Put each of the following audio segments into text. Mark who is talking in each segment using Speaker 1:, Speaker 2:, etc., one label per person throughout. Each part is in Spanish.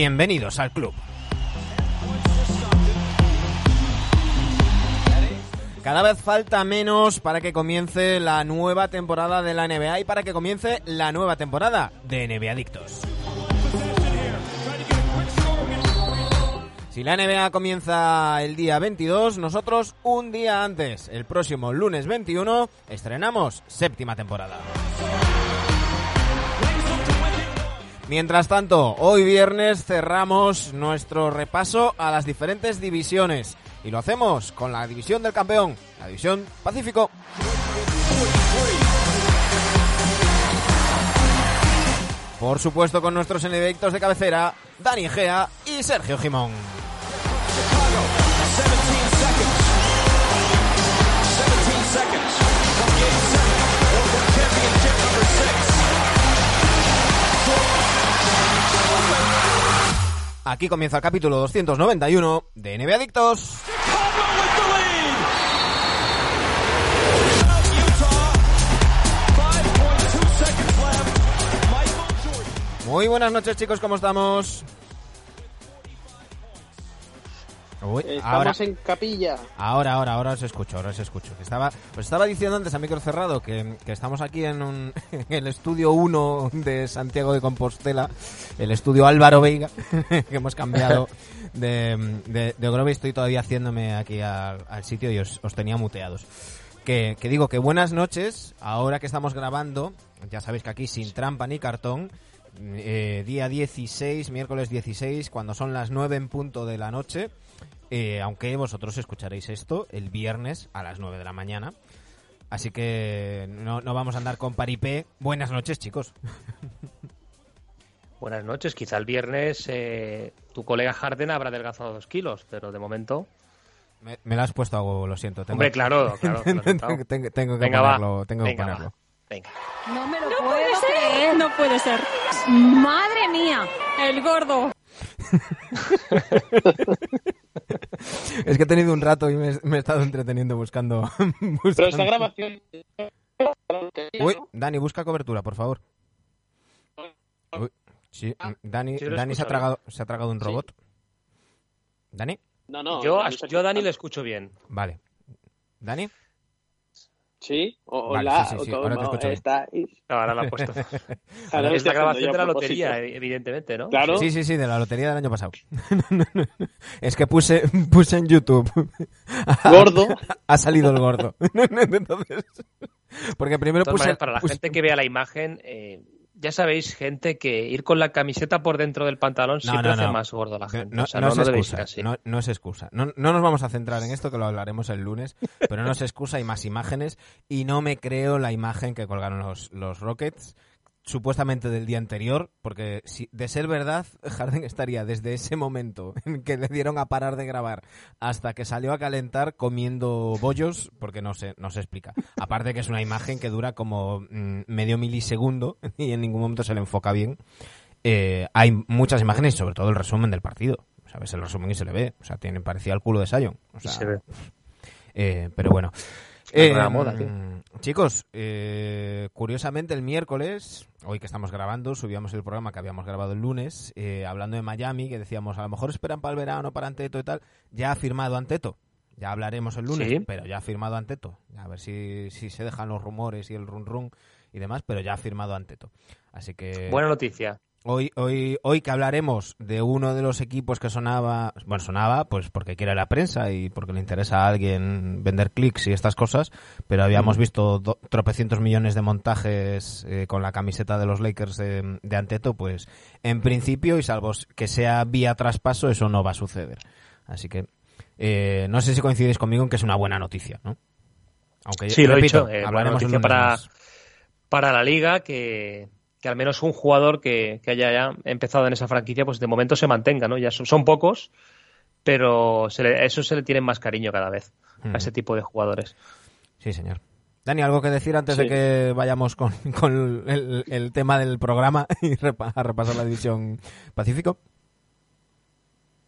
Speaker 1: Bienvenidos al club. Cada vez falta menos para que comience la nueva temporada de la NBA y para que comience la nueva temporada de NBA Adictos. Si la NBA comienza el día 22, nosotros un día antes, el próximo lunes 21, estrenamos séptima temporada. Mientras tanto, hoy viernes cerramos nuestro repaso a las diferentes divisiones y lo hacemos con la división del campeón, la división Pacífico. Por supuesto con nuestros enemigos de cabecera, Dani Gea y Sergio Jimón. Aquí comienza el capítulo 291 de NBA Adictos. Muy buenas noches chicos, ¿cómo estamos? Uy,
Speaker 2: Estamos
Speaker 1: ahora,
Speaker 2: en capilla.
Speaker 1: ahora, ahora, ahora os escucho, ahora os escucho. Estaba, os estaba diciendo antes a micro cerrado que, que estamos aquí en, un, en el estudio 1 de Santiago de Compostela, el estudio Álvaro Veiga, que hemos cambiado de, de, de Grove y estoy todavía haciéndome aquí al, al sitio y os, os tenía muteados. Que, que digo que buenas noches, ahora que estamos grabando, ya sabéis que aquí sin trampa ni cartón, eh, día 16, miércoles 16, cuando son las 9 en punto de la noche, eh, aunque vosotros escucharéis esto el viernes a las 9 de la mañana. Así que no, no vamos a andar con paripé. Buenas noches, chicos.
Speaker 3: Buenas noches. Quizá el viernes eh, tu colega Harden habrá adelgazado dos kilos, pero de momento.
Speaker 1: Me, me la has puesto a huevo, lo siento. Tengo,
Speaker 3: Hombre, claro, claro.
Speaker 1: tengo, tengo- tengo que
Speaker 3: Venga, va.
Speaker 1: ponerlo. Tengo que
Speaker 3: Venga,
Speaker 1: ponerlo.
Speaker 3: Venga.
Speaker 4: No me lo
Speaker 5: No
Speaker 4: puedo
Speaker 5: puede ser.
Speaker 4: creer.
Speaker 5: No puede ser.
Speaker 4: Madre mía.
Speaker 5: El gordo.
Speaker 1: Es que he tenido un rato y me, me he estado entreteniendo buscando.
Speaker 2: Pero esta grabación.
Speaker 1: Uy, Dani, busca cobertura, por favor. Uy, sí, Dani,
Speaker 3: Sí lo
Speaker 1: Dani se, ha tragado, se ha tragado un
Speaker 2: Sí.
Speaker 1: robot. ¿Dani?
Speaker 2: No, no.
Speaker 3: yo, yo a Dani le escucho bien.
Speaker 1: Vale. ¿Dani?
Speaker 2: Sí, o,
Speaker 1: Vale,
Speaker 2: hola.
Speaker 1: sí, sí, sí,
Speaker 2: o
Speaker 1: ahora te escucho bien.
Speaker 2: está.
Speaker 3: Ahora la he puesto.
Speaker 2: Ahora
Speaker 3: es la grabación de la
Speaker 2: propósito.
Speaker 3: lotería, eh, evidentemente, ¿no?
Speaker 2: Claro.
Speaker 1: Sí, sí, sí, de la lotería del año pasado. es que puse, puse en YouTube.
Speaker 2: Gordo.
Speaker 1: ha salido el gordo. Entonces, porque primero puse,
Speaker 3: para la
Speaker 1: puse-
Speaker 3: gente que vea la imagen, eh, ya sabéis, gente, que ir con la camiseta por dentro del pantalón
Speaker 1: No,
Speaker 3: siempre
Speaker 1: no,
Speaker 3: hace más gordo a la gente.
Speaker 1: No,
Speaker 3: o sea,
Speaker 1: es excusa,
Speaker 3: así.
Speaker 1: no, no es excusa. No, no nos vamos a centrar en esto, que lo hablaremos el lunes, pero no es excusa, hay más imágenes y no me creo la imagen que colgaron los, los Rockets, supuestamente del día anterior, porque si de ser verdad, Harden estaría desde ese momento en que le dieron a parar de grabar hasta que salió a calentar comiendo bollos, porque no se, no se explica. Aparte que es una imagen que dura como mm, medio milisegundo y en ningún momento se le enfoca bien eh, hay muchas imágenes sobre todo el resumen del partido. Ves el resumen y se le ve. O sea, tiene parecía el culo de Sion. O
Speaker 3: Y
Speaker 1: sea,
Speaker 3: se ve.
Speaker 1: eh, pero bueno. Eh,
Speaker 3: moda, tío.
Speaker 1: chicos, eh, curiosamente el miércoles, hoy que estamos grabando, subíamos el programa que habíamos grabado el lunes, eh, hablando de Miami, que decíamos, a lo mejor esperan para el verano, para Anteto y tal. Ya ha firmado Anteto. Ya hablaremos el lunes,
Speaker 3: Sí.
Speaker 1: pero ya ha firmado Anteto. A ver si, si se dejan los rumores y el run run y demás, pero ya ha firmado Anteto. Así que...
Speaker 3: Buena noticia.
Speaker 1: Hoy, hoy, hoy que hablaremos de uno de los equipos que sonaba, bueno, sonaba pues porque quiere la prensa y porque le interesa a alguien vender clics y estas cosas, pero habíamos visto do- tropecientos millones de montajes eh, con la camiseta de los Lakers de, de Anteto, pues en principio, y salvo que sea vía traspaso, eso no va a suceder. Así que eh, no sé si coincidís conmigo en que es una buena noticia, ¿no? Aunque,
Speaker 3: Sí, lo he dicho. eh, buena
Speaker 1: hablaremos el
Speaker 3: noticia para,
Speaker 1: más.
Speaker 3: para la liga que, que al menos un jugador que, que haya ya empezado en esa franquicia, pues de momento se mantenga, ¿no? Ya son, son pocos, pero se le, a eso se le tiene más cariño cada vez,
Speaker 1: Mm.
Speaker 3: a ese tipo de jugadores.
Speaker 1: Sí, señor. Dani, ¿algo que decir antes
Speaker 2: Sí.
Speaker 1: de que vayamos con, con el, el tema del programa y repa- a repasar la división Pacífico?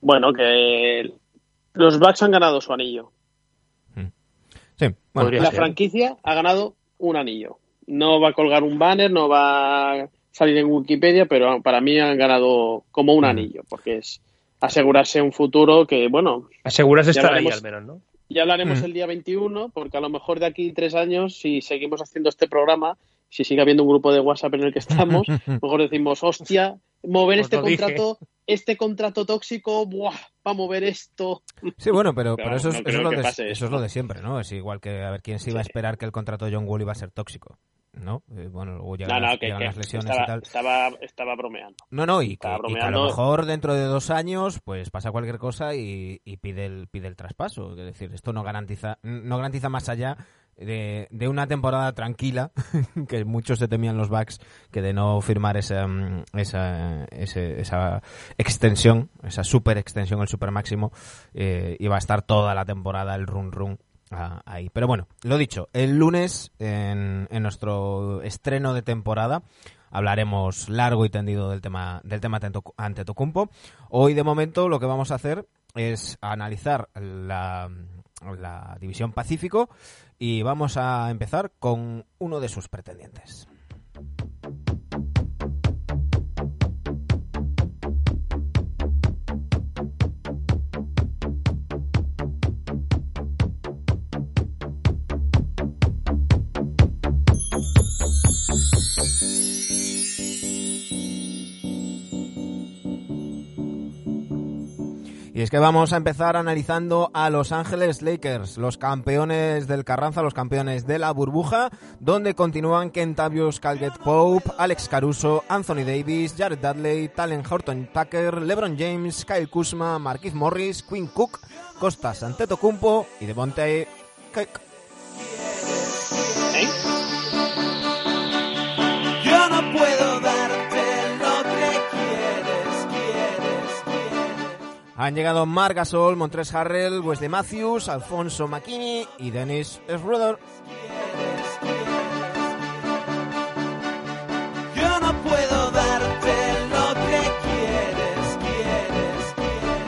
Speaker 2: Bueno, que los Bucks han ganado su anillo.
Speaker 1: Sí, bueno,
Speaker 2: La
Speaker 3: ser.
Speaker 2: franquicia ha ganado un anillo. No va a colgar un banner, no va a salir en Wikipedia, pero para mí han ganado como un anillo, porque es asegurarse un futuro que, bueno,
Speaker 3: Asegurarse estar ahí
Speaker 2: hablaremos-
Speaker 3: al menos, ¿no?
Speaker 2: ya hablaremos
Speaker 1: Mm.
Speaker 2: el día 21, porque a lo mejor de aquí tres años, si seguimos haciendo este programa, si sigue habiendo un grupo de WhatsApp en el que estamos, a lo mejor decimos, hostia, mover
Speaker 3: Os
Speaker 2: este
Speaker 3: dije.
Speaker 2: contrato, este contrato tóxico, buah, va a mover esto.
Speaker 1: Sí, bueno, pero,
Speaker 2: Pero
Speaker 1: pero eso, es,
Speaker 2: no
Speaker 1: lo de, eso es lo de siempre, ¿no? Es igual que a ver quién se iba a esperar que el contrato de John Wall iba a ser tóxico, ¿no? Eh, bueno, luego
Speaker 2: No,
Speaker 1: llegan,
Speaker 2: no,
Speaker 1: las,
Speaker 2: que,
Speaker 1: llegan
Speaker 2: que
Speaker 1: las lesiones
Speaker 2: estaba,
Speaker 1: y tal.
Speaker 2: estaba, estaba bromeando.
Speaker 1: No, no, y que,
Speaker 2: estaba
Speaker 1: y que a lo mejor dentro de dos años pues pasa cualquier cosa y, y pide el pide el traspaso. Es decir, esto no garantiza no garantiza más allá de, de una temporada tranquila, que muchos se temían los Bucks, que de no firmar esa, mm, esa, esa extensión, esa super extensión, el super máximo, eh, iba a estar toda la temporada el run run ah, ahí. Pero bueno, lo dicho, el lunes en, nuestro estreno de temporada hablaremos largo y tendido del tema del tema Antetoc- Antetokounmpo. Hoy de momento lo que vamos a hacer es analizar la, la división Pacífico y vamos a empezar con uno de sus pretendientes. Y es que vamos a empezar analizando a Los Ángeles Lakers, los campeones del Carranza, los campeones de la burbuja, donde continúan Kentavious Calgett Pope, Alex Caruso, Anthony Davis, Jared Dudley, Talen Horton Tucker, LeBron James, Kyle Kuzma, Marquise Morris, Quinn Cook, Costas Antetokounmpo y Devontae Cook.
Speaker 2: ¿Eh?
Speaker 1: Han llegado Marc Gasol, Montres Harrell, Wesley Matthews, Alfonso McKinney y Dennis Schroeder.
Speaker 5: Yo no puedo darte lo que quieres, quieres, quieres.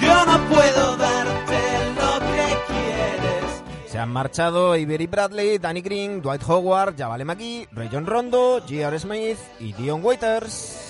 Speaker 5: Yo no puedo darte lo que quieres.
Speaker 1: Se han marchado Avery Bradley, Danny Green, Dwight Howard, Javale McGee, Rayon Rondo, J.R. Smith y Dion Waiters.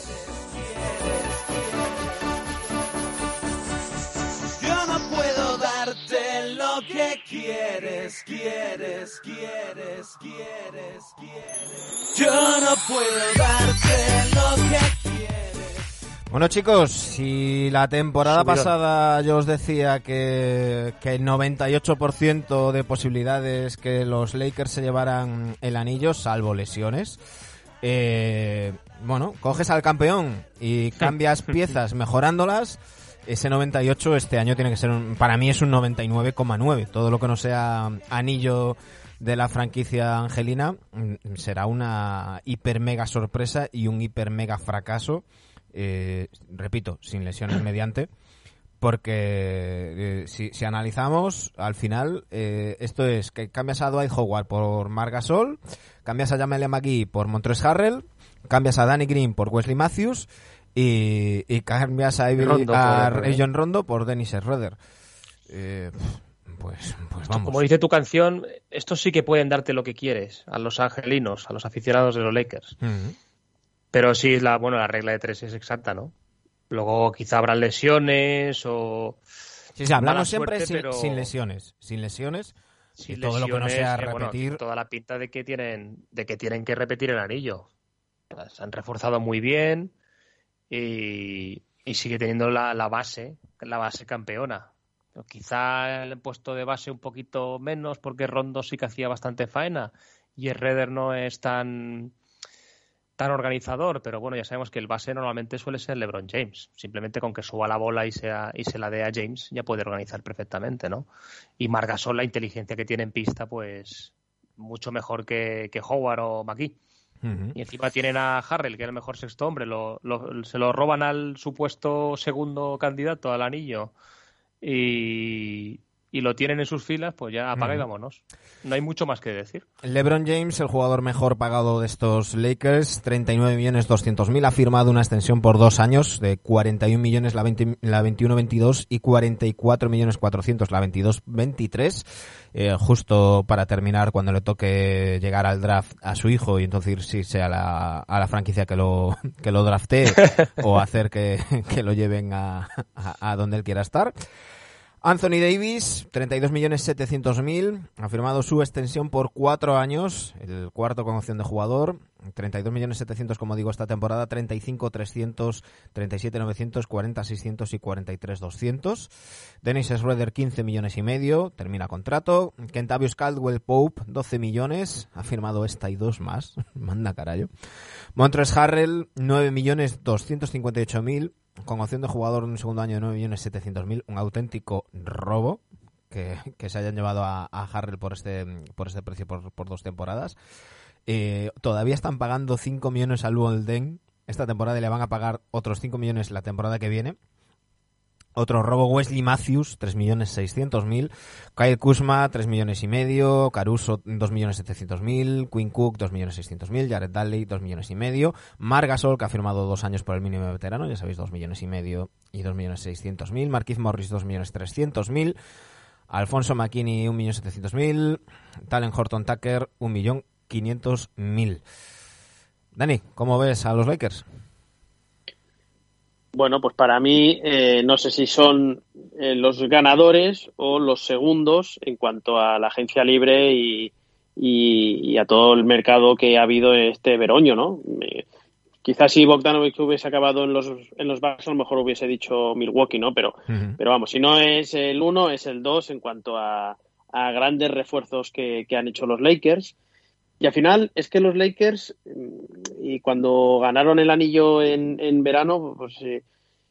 Speaker 5: Lo que quieres, quieres, quieres, quieres, quieres. Yo no puedo darte lo que quieres.
Speaker 1: Bueno chicos, si la temporada pasada yo os decía que, que el 98% de posibilidades que los Lakers se llevaran el anillo, salvo lesiones, eh, bueno, coges al campeón y cambias piezas mejorándolas, ese 98 este año tiene que ser, un- para mí es un 99,9. Todo lo que no sea anillo de la franquicia angelina mm, será una hiper mega sorpresa y un hiper mega fracaso. eh, repito, sin lesiones mediante. Porque eh, si, analizamos, al final, eh, esto es que cambias a Dwight Howard por Marc Gasol, cambias a Jamel McGee por Montres Harrell, cambias a Danny Green por Wesley Matthews y, y cambias a, Avery-
Speaker 3: Rondo
Speaker 1: a
Speaker 3: por-
Speaker 1: Rajon Rondo por Dennis Schroeder. Eh, pues, pues vamos.
Speaker 3: Como dice tu canción, estos sí que pueden darte lo que quieres a los angelinos, a los aficionados de los Lakers.
Speaker 1: Ujú.
Speaker 3: Pero sí, la, bueno, la regla de tres es exacta, ¿no? Luego quizá habrán lesiones o
Speaker 1: Sí, sí, hablamos siempre
Speaker 3: suerte,
Speaker 1: sin,
Speaker 3: pero-
Speaker 1: sin lesiones. Sin lesiones.
Speaker 3: sin
Speaker 1: Y todo lo que no sea
Speaker 3: eh, bueno,
Speaker 1: repetir.
Speaker 3: toda la pinta de que tienen, de que tienen que repetir el anillo. Se han reforzado muy bien y, sigue teniendo la, la base, la base campeona. Quizá el puesto de base un poquito menos porque Rondo sí que hacía bastante faena y el Redder no es tan tan organizador, pero bueno, ya sabemos que el base normalmente suele ser LeBron James. Simplemente con que suba la bola y, sea, y se la dé a James ya puede organizar perfectamente, ¿no? Y Margasol, la inteligencia que tiene en pista, pues mucho mejor que, que Howard o Y encima tienen a Harrell, que es el mejor sexto hombre. Se lo roban al supuesto segundo candidato al anillo. Y, y lo tienen en sus filas, pues ya apaga y vámonos. No hay mucho más que decir.
Speaker 1: LeBron James, el jugador mejor pagado de estos Lakers, 39 millones 200 mil, ha firmado una extensión por dos años de 41 millones la, 20 la 21-22 y 44 millones 400 la 22-23, eh, justo para terminar cuando le toque llegar al draft a su hijo y entonces irse a la, a la franquicia que lo, que lo draftee o hacer que, que lo lleven a, a, a donde él quiera estar. Anthony Davis, 32 millones 700 mil, ha firmado su extensión por cuatro años, el cuarto con opción de jugador, 32 millones 700 como digo esta temporada, 35 300, 37 900, 40 600 y 43 200. Dennis Schroeder 15 millones y medio, termina contrato. Kentavious Caldwell Pope 12 millones, ha firmado esta y dos más, manda carajo. Montres Harrell 9 millones 258 mil, con opción de jugador en un segundo año de 9.700.000, un auténtico robo que, se hayan llevado a, a Harrell por este, por este precio por, por dos temporadas. Eh, todavía están pagando 5 millones a Luol Deng esta temporada y le van a pagar otros 5 millones la temporada que viene. Otro robo Wesley Matthews, 3 millones 600 mil. Kyle Kuzma, 3 millones y medio. Caruso, 2 millones 700 mil. Quinn Cook, 2 millones 600 mil. Jared Dudley, 2 millones y medio. Margasol, que ha firmado dos años por el mínimo veterano, ya sabéis, 2 millones y medio y 2 millones 600 mil. Marquise Morris, 2 millones 300 mil. Alfonso McKinney, 1 millón 700 mil. Talen Horton Tucker, 1 millón 500 mil. Dani, ¿cómo ves a los Lakers?
Speaker 2: Bueno, pues para mí, eh, no sé si son eh, los ganadores o los segundos en cuanto a la agencia libre y, a todo el mercado que ha habido este veroño, ¿no? Quizás si Bogdanovic hubiese acabado en los, en los Bucks, a lo mejor hubiese dicho Milwaukee, ¿no? Pero, pero vamos, si no es el uno, es el dos en cuanto a, a grandes refuerzos que, que han hecho los Lakers. Y al final es que los Lakers, mm, y cuando ganaron el anillo en, en verano, pues eh,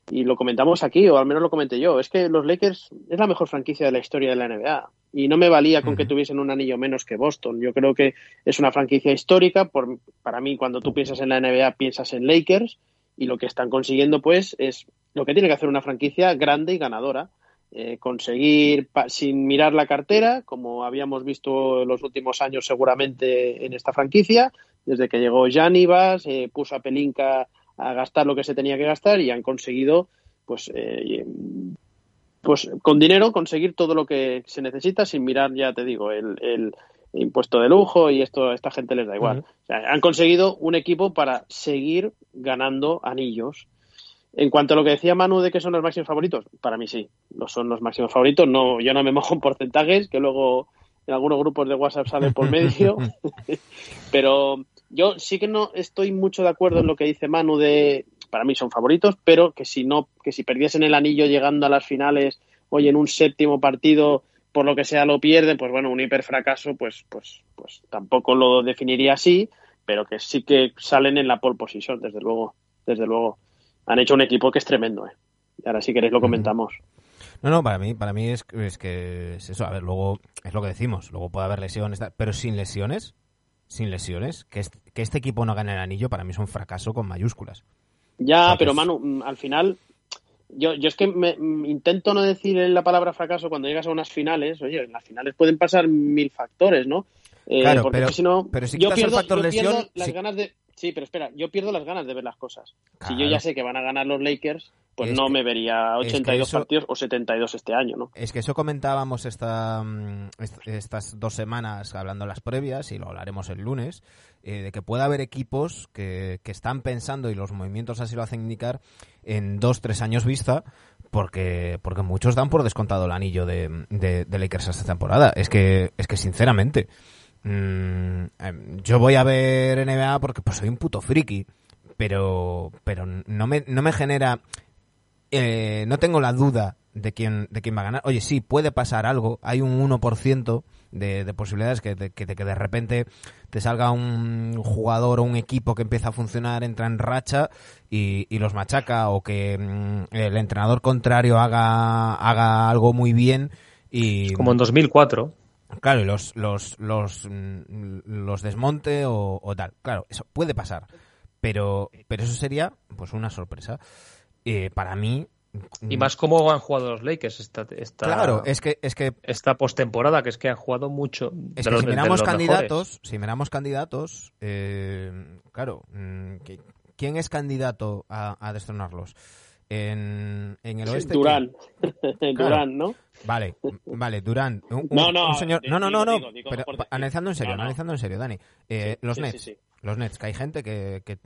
Speaker 2: y lo comentamos aquí, o al menos lo comenté yo, es que los Lakers es la mejor franquicia de la historia de la NBA. Y no me valía con que tuviesen un anillo menos que Boston. Yo creo que es una franquicia histórica. Por, para mí, cuando tú piensas en la NBA, piensas en Lakers. Y lo que están consiguiendo, pues, es lo que tiene que hacer una franquicia grande y ganadora. Eh, conseguir, pa- sin mirar la cartera, como habíamos visto en los últimos años seguramente en esta franquicia, desde que llegó Janivas, eh, puso a Pelinka a gastar lo que se tenía que gastar y han conseguido, pues, eh, pues con dinero conseguir todo lo que se necesita sin mirar, ya te digo, el, el impuesto de lujo y esto a esta gente les da igual. O sea, han conseguido un equipo para seguir ganando anillos. En cuanto a lo que decía Manu de que son los máximos favoritos, para mí sí, no son los máximos favoritos. No, yo no me mojo en porcentajes, que luego en algunos grupos de WhatsApp sale por medio. pero yo sí que no estoy mucho de acuerdo en lo que dice Manu de para mí son favoritos, pero que si no, que si perdiesen el anillo llegando a las finales, hoy en un séptimo partido, por lo que sea lo pierden, pues bueno, un hiperfracaso, pues, pues, pues tampoco lo definiría así, pero que sí que salen en la pole position, desde luego, desde luego. Han hecho un equipo que es tremendo, eh. Y ahora si queréis lo comentamos.
Speaker 1: No, no, para mí, para mí es, es que es eso. A ver, luego es lo que decimos. Luego puede haber lesiones, pero sin lesiones, sin lesiones, que, est- que este equipo no gane el anillo para mí es un fracaso con mayúsculas.
Speaker 2: Ya,
Speaker 1: sea,
Speaker 2: pero
Speaker 1: es-
Speaker 2: Manu, mm, al final, yo, yo es que me, mm, intento no decir la palabra fracaso cuando llegas a unas finales. Oye, en las finales pueden pasar mil factores, ¿no? Eh,
Speaker 1: Claro,
Speaker 2: porque
Speaker 1: pero-
Speaker 2: si no,
Speaker 1: pero si
Speaker 2: yo
Speaker 1: quitas el
Speaker 2: pierdo,
Speaker 1: factor
Speaker 2: yo pierdo las
Speaker 1: sí.
Speaker 2: ganas de. Sí, pero espera, yo pierdo las ganas de ver las cosas. Si yo ya sé que van a ganar los Lakers, pues
Speaker 1: Es
Speaker 2: no
Speaker 1: que-
Speaker 2: me vería
Speaker 1: es que
Speaker 2: 82
Speaker 1: eso-
Speaker 2: partidos o 72 este año, ¿no?
Speaker 1: Es que eso comentábamos esta, mm, est- estas dos semanas hablando las previas y lo hablaremos el lunes, eh, de que puede haber equipos que, que están pensando, y los movimientos así lo hacen indicar, en dos, tres años vista, porque, porque muchos dan por descontado el anillo de, de, de Lakers esta temporada. Es que, es que sinceramente, mm, em, yo voy a ver NBA porque pues soy un puto friki, pero, pero no me, no me genera eh, no tengo la duda de quién, de quién va a ganar. Oye, sí, puede pasar algo. Hay un 1% de, de posibilidades que, de, que, de que de repente te salga un jugador o un equipo que empieza a funcionar, entra en racha y, y los machaca o que mm, el entrenador contrario haga, haga algo muy bien y
Speaker 3: Como en 2004.
Speaker 1: claro y los los los, mm, los desmonte o, o tal claro eso puede pasar pero pero eso sería pues una sorpresa Eh, para mí
Speaker 3: Y más cómo han jugado los Lakers esta, esta,
Speaker 1: Claro, es que, es que
Speaker 3: esta postemporada, que es que han jugado mucho.
Speaker 1: Es
Speaker 3: de
Speaker 1: que
Speaker 3: los-
Speaker 1: si miramos
Speaker 3: los
Speaker 1: candidatos,
Speaker 3: mejores.
Speaker 1: si miramos candidatos, eh, claro, mm, ¿qui- ¿quién es candidato a, a destronarlos? En, en el oeste.
Speaker 2: Durán.
Speaker 1: ¿quién?
Speaker 2: Durán, ¿no?
Speaker 1: Vale, vale, Durán. Un,
Speaker 2: No, no,
Speaker 1: un señor.
Speaker 2: di-
Speaker 1: No, no,
Speaker 2: digo,
Speaker 1: no, no.
Speaker 2: digo, digo
Speaker 1: pero analizando en serio,
Speaker 2: No, no.
Speaker 1: analizando en serio, Dani. Eh,
Speaker 2: Sí,
Speaker 1: los
Speaker 2: sí,
Speaker 1: Nets.
Speaker 2: sí, sí.
Speaker 1: Los Nets, que hay gente que, que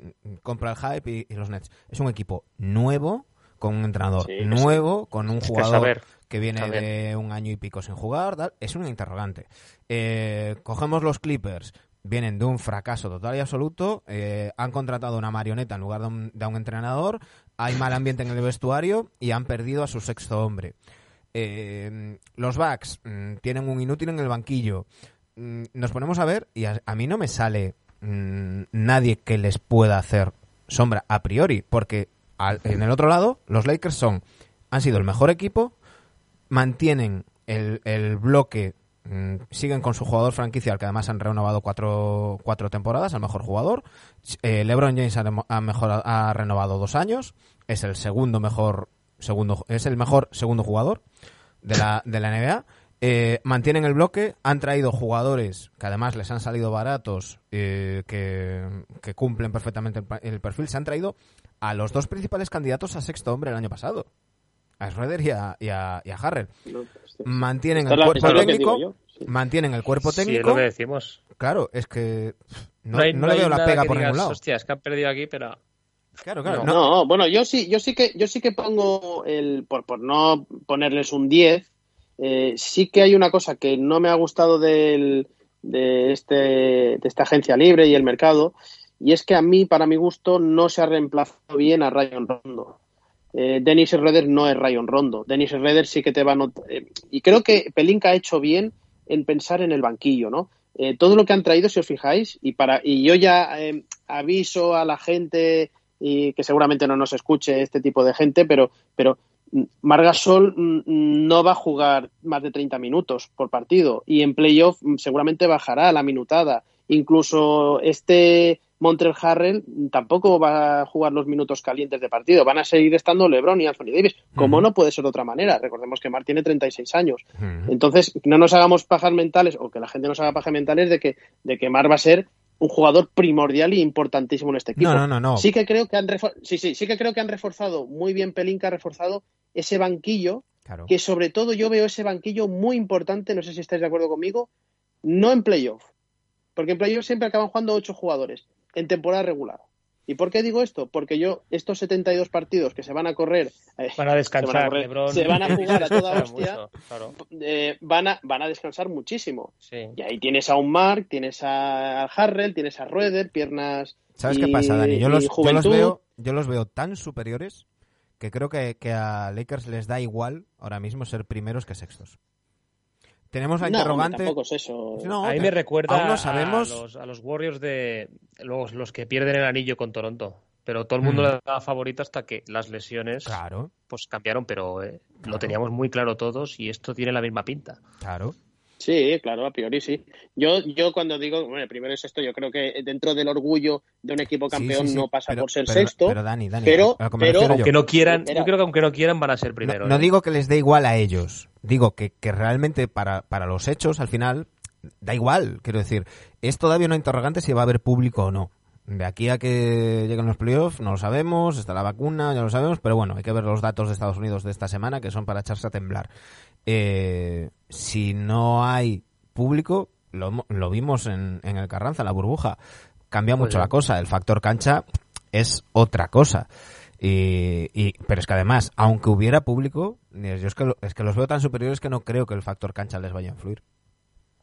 Speaker 1: compra el hype y, y los Nets. Es un equipo nuevo, con un entrenador
Speaker 2: Sí,
Speaker 1: nuevo, con un
Speaker 3: que
Speaker 1: jugador
Speaker 3: saber.
Speaker 1: que viene de un año y pico sin jugar, tal, es un interrogante. Eh, cogemos los Clippers, vienen de un fracaso total y absoluto, eh, han contratado una marioneta en lugar de un, de un entrenador, hay mal ambiente en el vestuario y han perdido a su sexto hombre. Eh, los Bucks mm, tienen un inútil en el banquillo. Mm, nos ponemos a ver y a, a mí no me sale mm, nadie que les pueda hacer sombra a priori, porque al- en el otro lado los Lakers son han sido el mejor equipo, mantienen el, el bloque, mm, siguen con su jugador franquicia, al que además han renovado cuatro, cuatro temporadas, al mejor jugador. Eh, LeBron James ha, ha renovado dos años, es el segundo mejor segundo, es el mejor segundo jugador de la, de la NBA. Eh, mantienen el bloque, han traído jugadores que además les han salido baratos, eh, que, que cumplen perfectamente el, pa- el perfil. Se han traído a los dos principales candidatos a sexto hombre el año pasado, a Schroeder y a, y a, y a Harrell. Mantienen el cuerpo técnico, mantienen el cuerpo
Speaker 3: Sí, es
Speaker 1: técnico.
Speaker 3: lo que decimos.
Speaker 1: Claro, es que no,
Speaker 3: No, hay,
Speaker 1: no
Speaker 3: no
Speaker 1: le veo la pega por
Speaker 3: digas,
Speaker 1: ningún lado.
Speaker 3: Hostia, es que han perdido aquí, pero.
Speaker 1: Claro, claro.
Speaker 3: No.
Speaker 1: no.
Speaker 2: No, bueno, yo sí, yo sí que, yo sí que pongo el, por, por no ponerles un 10, eh, sí que hay una cosa que no me ha gustado del, de, este, de esta agencia libre y el mercado, y es que a mí, para mi gusto, no se ha reemplazado bien a Rayon Rondo. Eh, Dennis Schroeder no es Rayon Rondo. Dennis Schroeder sí que te va a not- eh, y creo que Pelinka ha hecho bien en pensar en el banquillo, ¿no? Eh, todo lo que han traído, si os fijáis, y para y yo ya aviso a la gente y que seguramente no nos escuche este tipo de gente, pero, pero Margasol mm, no va a jugar más de 30 minutos por partido y en playoff mm, seguramente bajará la minutada. Incluso este Montreal Harrell mm, tampoco va a jugar los minutos calientes de partido. Van a seguir estando LeBron y Anthony Davis, como no puede ser de otra manera. Recordemos que Mar tiene 36 años.
Speaker 1: Ujú.
Speaker 2: Entonces, no nos hagamos pajas mentales, o que la gente nos haga pajas mentales de que, de que Mar va a ser un jugador primordial y importantísimo en este equipo.
Speaker 1: No, no, no, no.
Speaker 2: Sí que creo que han sí, sí, sí que creo que han reforzado muy bien Pelinka ha reforzado ese banquillo,
Speaker 1: Claro.
Speaker 2: que sobre todo yo veo ese banquillo muy importante, no sé si estáis de acuerdo conmigo, no en playoff, porque en playoff siempre acaban jugando ocho jugadores en temporada regular. ¿Y por qué digo esto? Porque yo estos 72 partidos que se van a correr eh,
Speaker 3: Van a descansar,
Speaker 2: Se van a correr.
Speaker 3: LeBron.
Speaker 2: Se van a jugar a toda
Speaker 3: Descansar
Speaker 2: hostia.
Speaker 3: mucho, claro.
Speaker 2: eh, van a van a descansar muchísimo.
Speaker 3: Sí.
Speaker 2: Y ahí tienes a un Mark, tienes a Harrell, tienes a Rueder, piernas
Speaker 1: ¿Sabes
Speaker 2: y-
Speaker 1: qué pasa, Dani? Yo los, yo los veo, yo los veo tan superiores que creo que, que a Lakers les da igual ahora mismo ser primeros que sextos. Tenemos la
Speaker 2: No,
Speaker 1: interrogante.
Speaker 2: tampoco es eso.
Speaker 1: No,
Speaker 3: A mí me recuerda
Speaker 1: aún no sabemos.
Speaker 3: a, los, a los Warriors de los, los que pierden el anillo con Toronto. Pero todo el mundo
Speaker 1: Mm.
Speaker 3: le daba favorito hasta que las lesiones
Speaker 1: Claro,
Speaker 3: pues cambiaron, pero eh,
Speaker 1: Claro.
Speaker 3: lo teníamos muy claro todos y esto tiene la misma pinta.
Speaker 1: claro.
Speaker 2: Sí, claro, a priori sí. Yo, yo cuando digo, bueno, primero es esto, yo creo que dentro del orgullo de un equipo campeón
Speaker 1: sí, sí,
Speaker 2: no pasa
Speaker 1: pero-
Speaker 2: por ser
Speaker 1: pero-
Speaker 2: sexto.
Speaker 1: Pero Dani, Dani,
Speaker 2: pero- pero-.
Speaker 3: Aunque no quieran, yo creo que aunque no quieran van a ser
Speaker 1: No,
Speaker 3: primero.
Speaker 1: no
Speaker 3: ¿eh?
Speaker 1: digo que les dé igual a ellos. Digo que, que realmente para, para los hechos, al final, da igual. Quiero decir, es todavía una interrogante si va a haber público o no. De aquí a que lleguen los playoffs, no lo sabemos. Está la vacuna, ya lo sabemos. Pero bueno, hay que ver los datos de Estados Unidos de esta semana, que son para echarse a temblar. Eh, si no hay público, lo, lo vimos en, en el Carranza, la burbuja. Cambia mucho la cosa. El factor cancha es otra cosa. Y, y- pero es que además, aunque hubiera público, eh, yo es que, es que los veo tan superiores que no creo que el factor cancha les vaya a influir.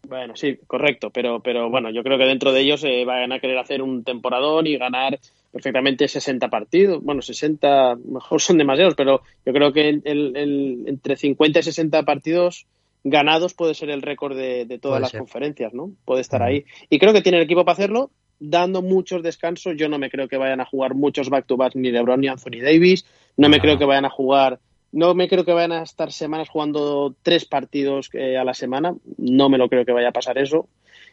Speaker 2: Bueno, sí, correcto, pero, pero bueno, yo creo que dentro de ellos eh, van a querer hacer un temporadón y ganar perfectamente 60 partidos. Bueno, 60, mejor son demasiados, pero yo creo que el, el- el- entre 50 y 60 partidos ganados puede ser el récord de, de todas
Speaker 3: Puede
Speaker 2: las
Speaker 3: ser.
Speaker 2: conferencias, ¿no? Puede estar ahí. Y creo que tiene el equipo para hacerlo, dando muchos descansos. Yo no me creo que vayan a jugar muchos back-to-back ni LeBron ni Anthony Davis. No me
Speaker 1: No,
Speaker 2: creo
Speaker 1: no.
Speaker 2: que vayan a jugar no me creo que vayan a estar semanas jugando tres partidos eh, a la semana. No me lo creo que vaya a pasar eso.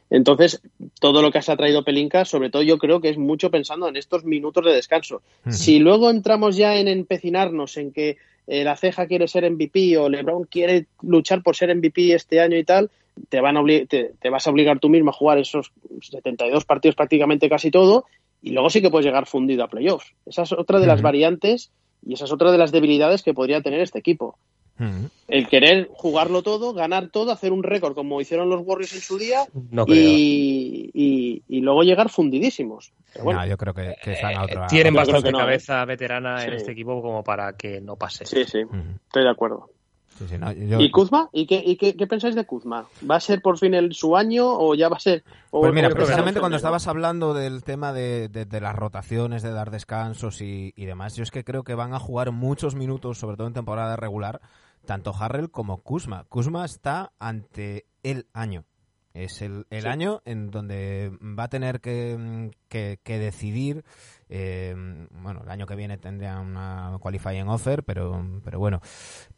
Speaker 2: Entonces, todo lo que se ha traído Pelinka, sobre todo yo creo que es mucho pensando en estos minutos de descanso. Si luego entramos ya en empecinarnos en que eh, la ceja quiere ser MVP o LeBron quiere luchar por ser MVP este año y tal, te, van a te, te vas a obligar tú mismo a jugar esos 72 partidos prácticamente casi todo y luego sí que puedes llegar fundido a playoffs. Esa es otra de las variantes y esa es otra de las debilidades que podría tener este equipo.
Speaker 1: Mm.
Speaker 2: El querer jugarlo todo, ganar todo, hacer un récord como hicieron los Warriors en su día
Speaker 3: No creo.
Speaker 2: y, y- y luego llegar fundidísimo. Pero bueno,
Speaker 1: No, yo creo que, que están a
Speaker 3: Eh,
Speaker 1: otra.
Speaker 3: Tienen bastante
Speaker 2: que no, ¿eh?
Speaker 3: cabeza veterana en este equipo como para que no pase.
Speaker 2: sí, sí, estoy de acuerdo.
Speaker 1: Sí, sí, no, yo-
Speaker 2: ¿Y Kuzma? ¿Y, qué, y qué, qué pensáis de Kuzma? ¿Va a ser por fin el, su año o ya va a ser...? o-
Speaker 1: Pues mira, precisamente cuando estabas hablando del tema de, de- de las rotaciones, de dar descansos y, y demás, yo es que creo que van a jugar muchos minutos, sobre todo en temporada regular, tanto Harrell como Kuzma. Kuzma está ante el año. Es el, el
Speaker 2: Sí.
Speaker 1: año en donde va a tener que, que- que decidir. eh, bueno, el año que viene tendría una qualifying offer, pero, pero bueno,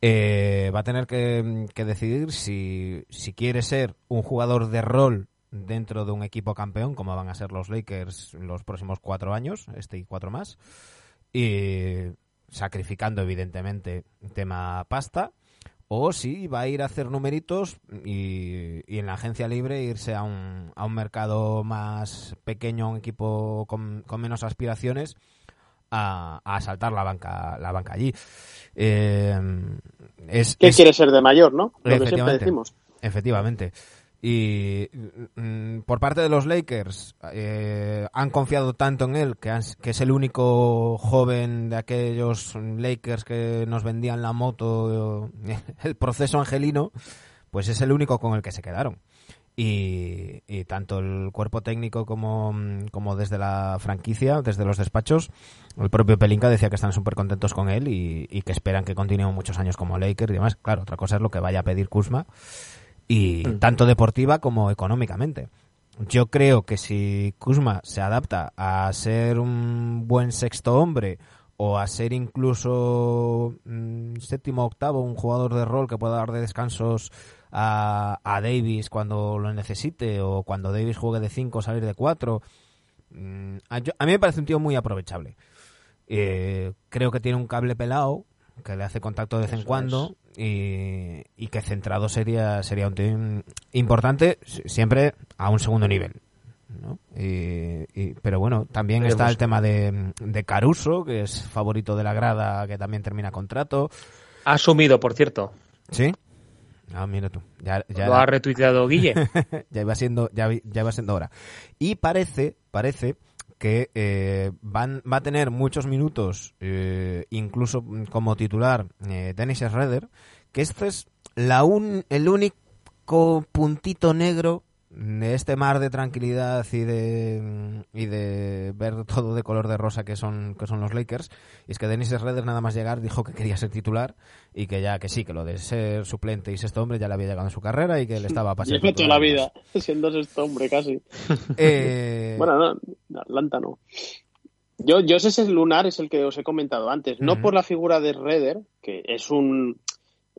Speaker 1: eh, va a tener que, que decidir si, si quiere ser un jugador de rol dentro de un equipo campeón, como van a ser los Lakers los próximos cuatro años, este y cuatro más, y sacrificando evidentemente tema pasta, o si va a ir a hacer numeritos y, y en la agencia libre irse a un, a un mercado más pequeño, a un equipo con, con menos aspiraciones, a, a saltar la banca, la banca allí. Eh, es,
Speaker 2: ¿Qué
Speaker 1: es-
Speaker 2: quiere ser de mayor, no? Lo que siempre decimos.
Speaker 1: Efectivamente. Y mm, por parte de los Lakers eh, han confiado tanto en él que, han- que es el único joven de aquellos Lakers que nos vendían la moto, el proceso angelino, pues es el único con el que se quedaron. Y, y tanto el cuerpo técnico como, mm, como desde la franquicia, desde los despachos, el propio Pelinka decía que están súper contentos con él y, y que esperan que continúe muchos años como Lakers y demás. Claro, otra cosa es lo que vaya a pedir Kuzma y
Speaker 3: Mm.
Speaker 1: tanto deportiva como económicamente. Yo creo que si Kuzma se adapta a ser un buen sexto hombre o a ser incluso mm, séptimo octavo, un jugador de rol que pueda dar de descansos a, a Davis cuando lo necesite o cuando Davis juegue de 5 salir de 4, a, yo- a mí me parece un tío muy aprovechable. Eh, creo que tiene un cable pelado que le hace contacto de vez en cuando y, y que centrado sería sería un tío importante si- siempre a un segundo nivel ¿no? Y- y- pero bueno también está el tema de, de Caruso que es favorito de la grada que también termina contrato
Speaker 3: Ha asumido, por cierto.
Speaker 1: sí ah mira tú ya, ya
Speaker 3: Lo
Speaker 1: era-
Speaker 3: ha retuiteado Guille.
Speaker 1: ya iba siendo ya, ya iba siendo hora y parece parece que eh, van va a tener muchos minutos eh, incluso como titular eh, Dennis Schroeder que este es la un, el único puntito negro este mar de tranquilidad y de y de ver todo de color de rosa que son que son los Lakers y es que Dennis Schroeder nada más llegar dijo que quería ser titular y que ya que sí que lo de ser suplente y sexto hombre ya le había llegado en su carrera y que le estaba pasando
Speaker 2: Lleva toda la vida siendo este hombre casi.
Speaker 1: Eh,
Speaker 2: Bueno, no, Atlanta no. Yo, yo ese es lunar, es el que os he comentado antes. No
Speaker 1: Ujú.
Speaker 2: por la figura de Redder, que es un,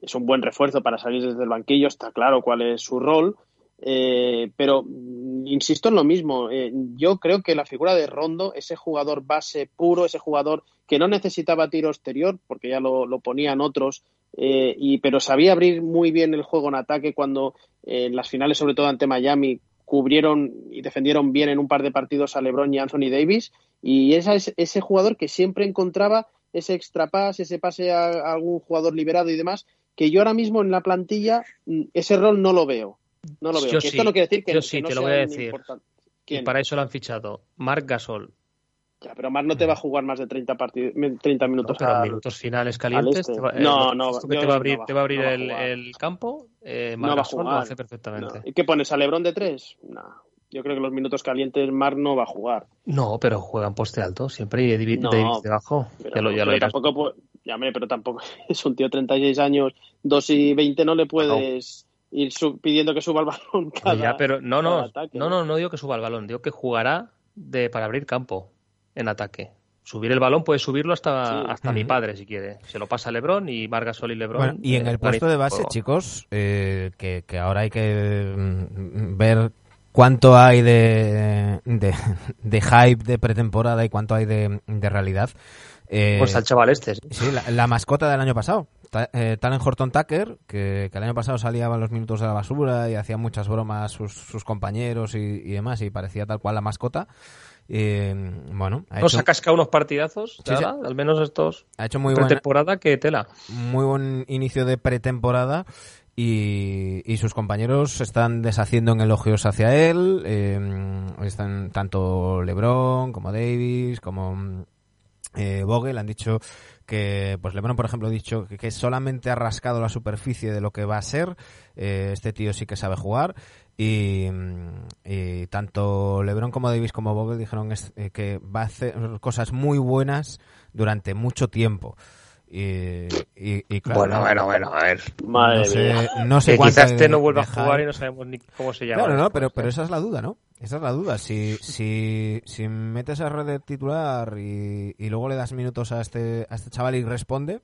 Speaker 2: es un buen refuerzo para salir desde el banquillo, está claro cuál es su rol. Eh, pero mm, insisto en lo mismo. eh, yo creo que la figura de Rondo, ese jugador base puro, ese jugador que no necesitaba tiro exterior, porque ya lo, lo ponían otros, eh, y, pero sabía abrir muy bien el juego en ataque cuando eh, en las finales, sobre todo ante Miami, cubrieron y defendieron bien en un par de partidos a LeBron y Anthony Davis. Y ese jugador que siempre encontraba ese extra pass, ese pase a, a algún jugador liberado y demás, que yo ahora mismo en la plantilla mm, ese rol no lo veo. No lo veo.
Speaker 3: Yo
Speaker 2: Que
Speaker 3: sí,
Speaker 2: esto no quiere decir que,
Speaker 3: yo
Speaker 2: que
Speaker 3: sí,
Speaker 2: no
Speaker 3: te lo voy a decir. Y para eso lo han fichado. Marc Gasol.
Speaker 2: Ya, pero Mar no te va a jugar más de 30, partidos, 30
Speaker 3: ¿no?
Speaker 2: minutos.
Speaker 3: Pero
Speaker 2: al-
Speaker 3: minutos finales calientes.
Speaker 2: este.
Speaker 3: te va- eh,
Speaker 2: No,
Speaker 3: lo-
Speaker 2: no,
Speaker 3: que te va a
Speaker 2: no
Speaker 3: abrir,
Speaker 2: va-
Speaker 3: te va a abrir
Speaker 2: no
Speaker 3: el,
Speaker 2: jugar.
Speaker 3: el campo. Eh,
Speaker 2: No
Speaker 3: Marc
Speaker 2: va a
Speaker 3: Gasol lo
Speaker 2: jugar.
Speaker 3: hace perfectamente.
Speaker 2: No. ¿Y qué pones? ¿A Lebron de 3? No. Yo creo que los minutos calientes Mar no va a jugar.
Speaker 3: No, pero juegan poste alto siempre y David,
Speaker 2: No,
Speaker 3: Davis debajo.
Speaker 2: Pero,
Speaker 3: ya lo, ya lo
Speaker 2: pero
Speaker 3: irás.
Speaker 2: tampoco pu- ya, hombre, pero tampoco es un tío de 36 años, 2 y 20 no le puedes ir pidiendo que suba el balón cada,
Speaker 3: ya, pero no, no,
Speaker 2: ataque,
Speaker 3: no, no, no digo que suba el balón, digo que jugará de para abrir campo en ataque. Subir el balón puede subirlo hasta,
Speaker 2: Sí.
Speaker 3: hasta mi padre si quiere. Se lo pasa a Lebron y Margasol y Lebron.
Speaker 1: Bueno, y en el puesto de base, chicos, eh, que, que ahora hay que mm, ver cuánto hay de, de, de hype de pretemporada y cuánto hay de, de realidad. Eh,
Speaker 3: Pues al chaval este. sí.
Speaker 1: Sí, la, la mascota del año pasado. Eh, Talen Horton Tucker, que, que el año pasado salía en los minutos de la basura y hacía muchas bromas sus, sus compañeros y, y demás, y parecía tal cual la mascota. Eh, bueno, ha
Speaker 3: Nos
Speaker 1: hecho,
Speaker 3: ha cascado unos partidazos,
Speaker 1: Sí,
Speaker 3: al menos estos
Speaker 1: ha hecho muy, buena,
Speaker 3: pretemporada que tela.
Speaker 1: muy buen inicio de pretemporada y, y sus compañeros se están deshaciendo en elogios hacia él. eh, están tanto LeBron como Davis como eh, Vogel han dicho que, pues LeBron, por ejemplo, ha dicho que, que solamente ha rascado la superficie de lo que va a ser. Eh, este tío sí que sabe jugar. Y, mm, tanto LeBron como Davis como Vogel dijeron es- eh, que va a hacer cosas muy buenas durante mucho tiempo. Y, y- y claro,
Speaker 3: bueno,
Speaker 1: no-
Speaker 3: bueno, bueno, a ver.
Speaker 2: Madre
Speaker 1: no sé,
Speaker 2: mía.
Speaker 1: no sé
Speaker 3: Que quizás este no vuelva a jugar y no sabemos ni cómo se llama.
Speaker 1: Claro, no, pero, pero esa es la duda, ¿no? Esa es la duda. Si, si, si metes a red de titular y, y luego le das minutos a este, a este chaval y responde,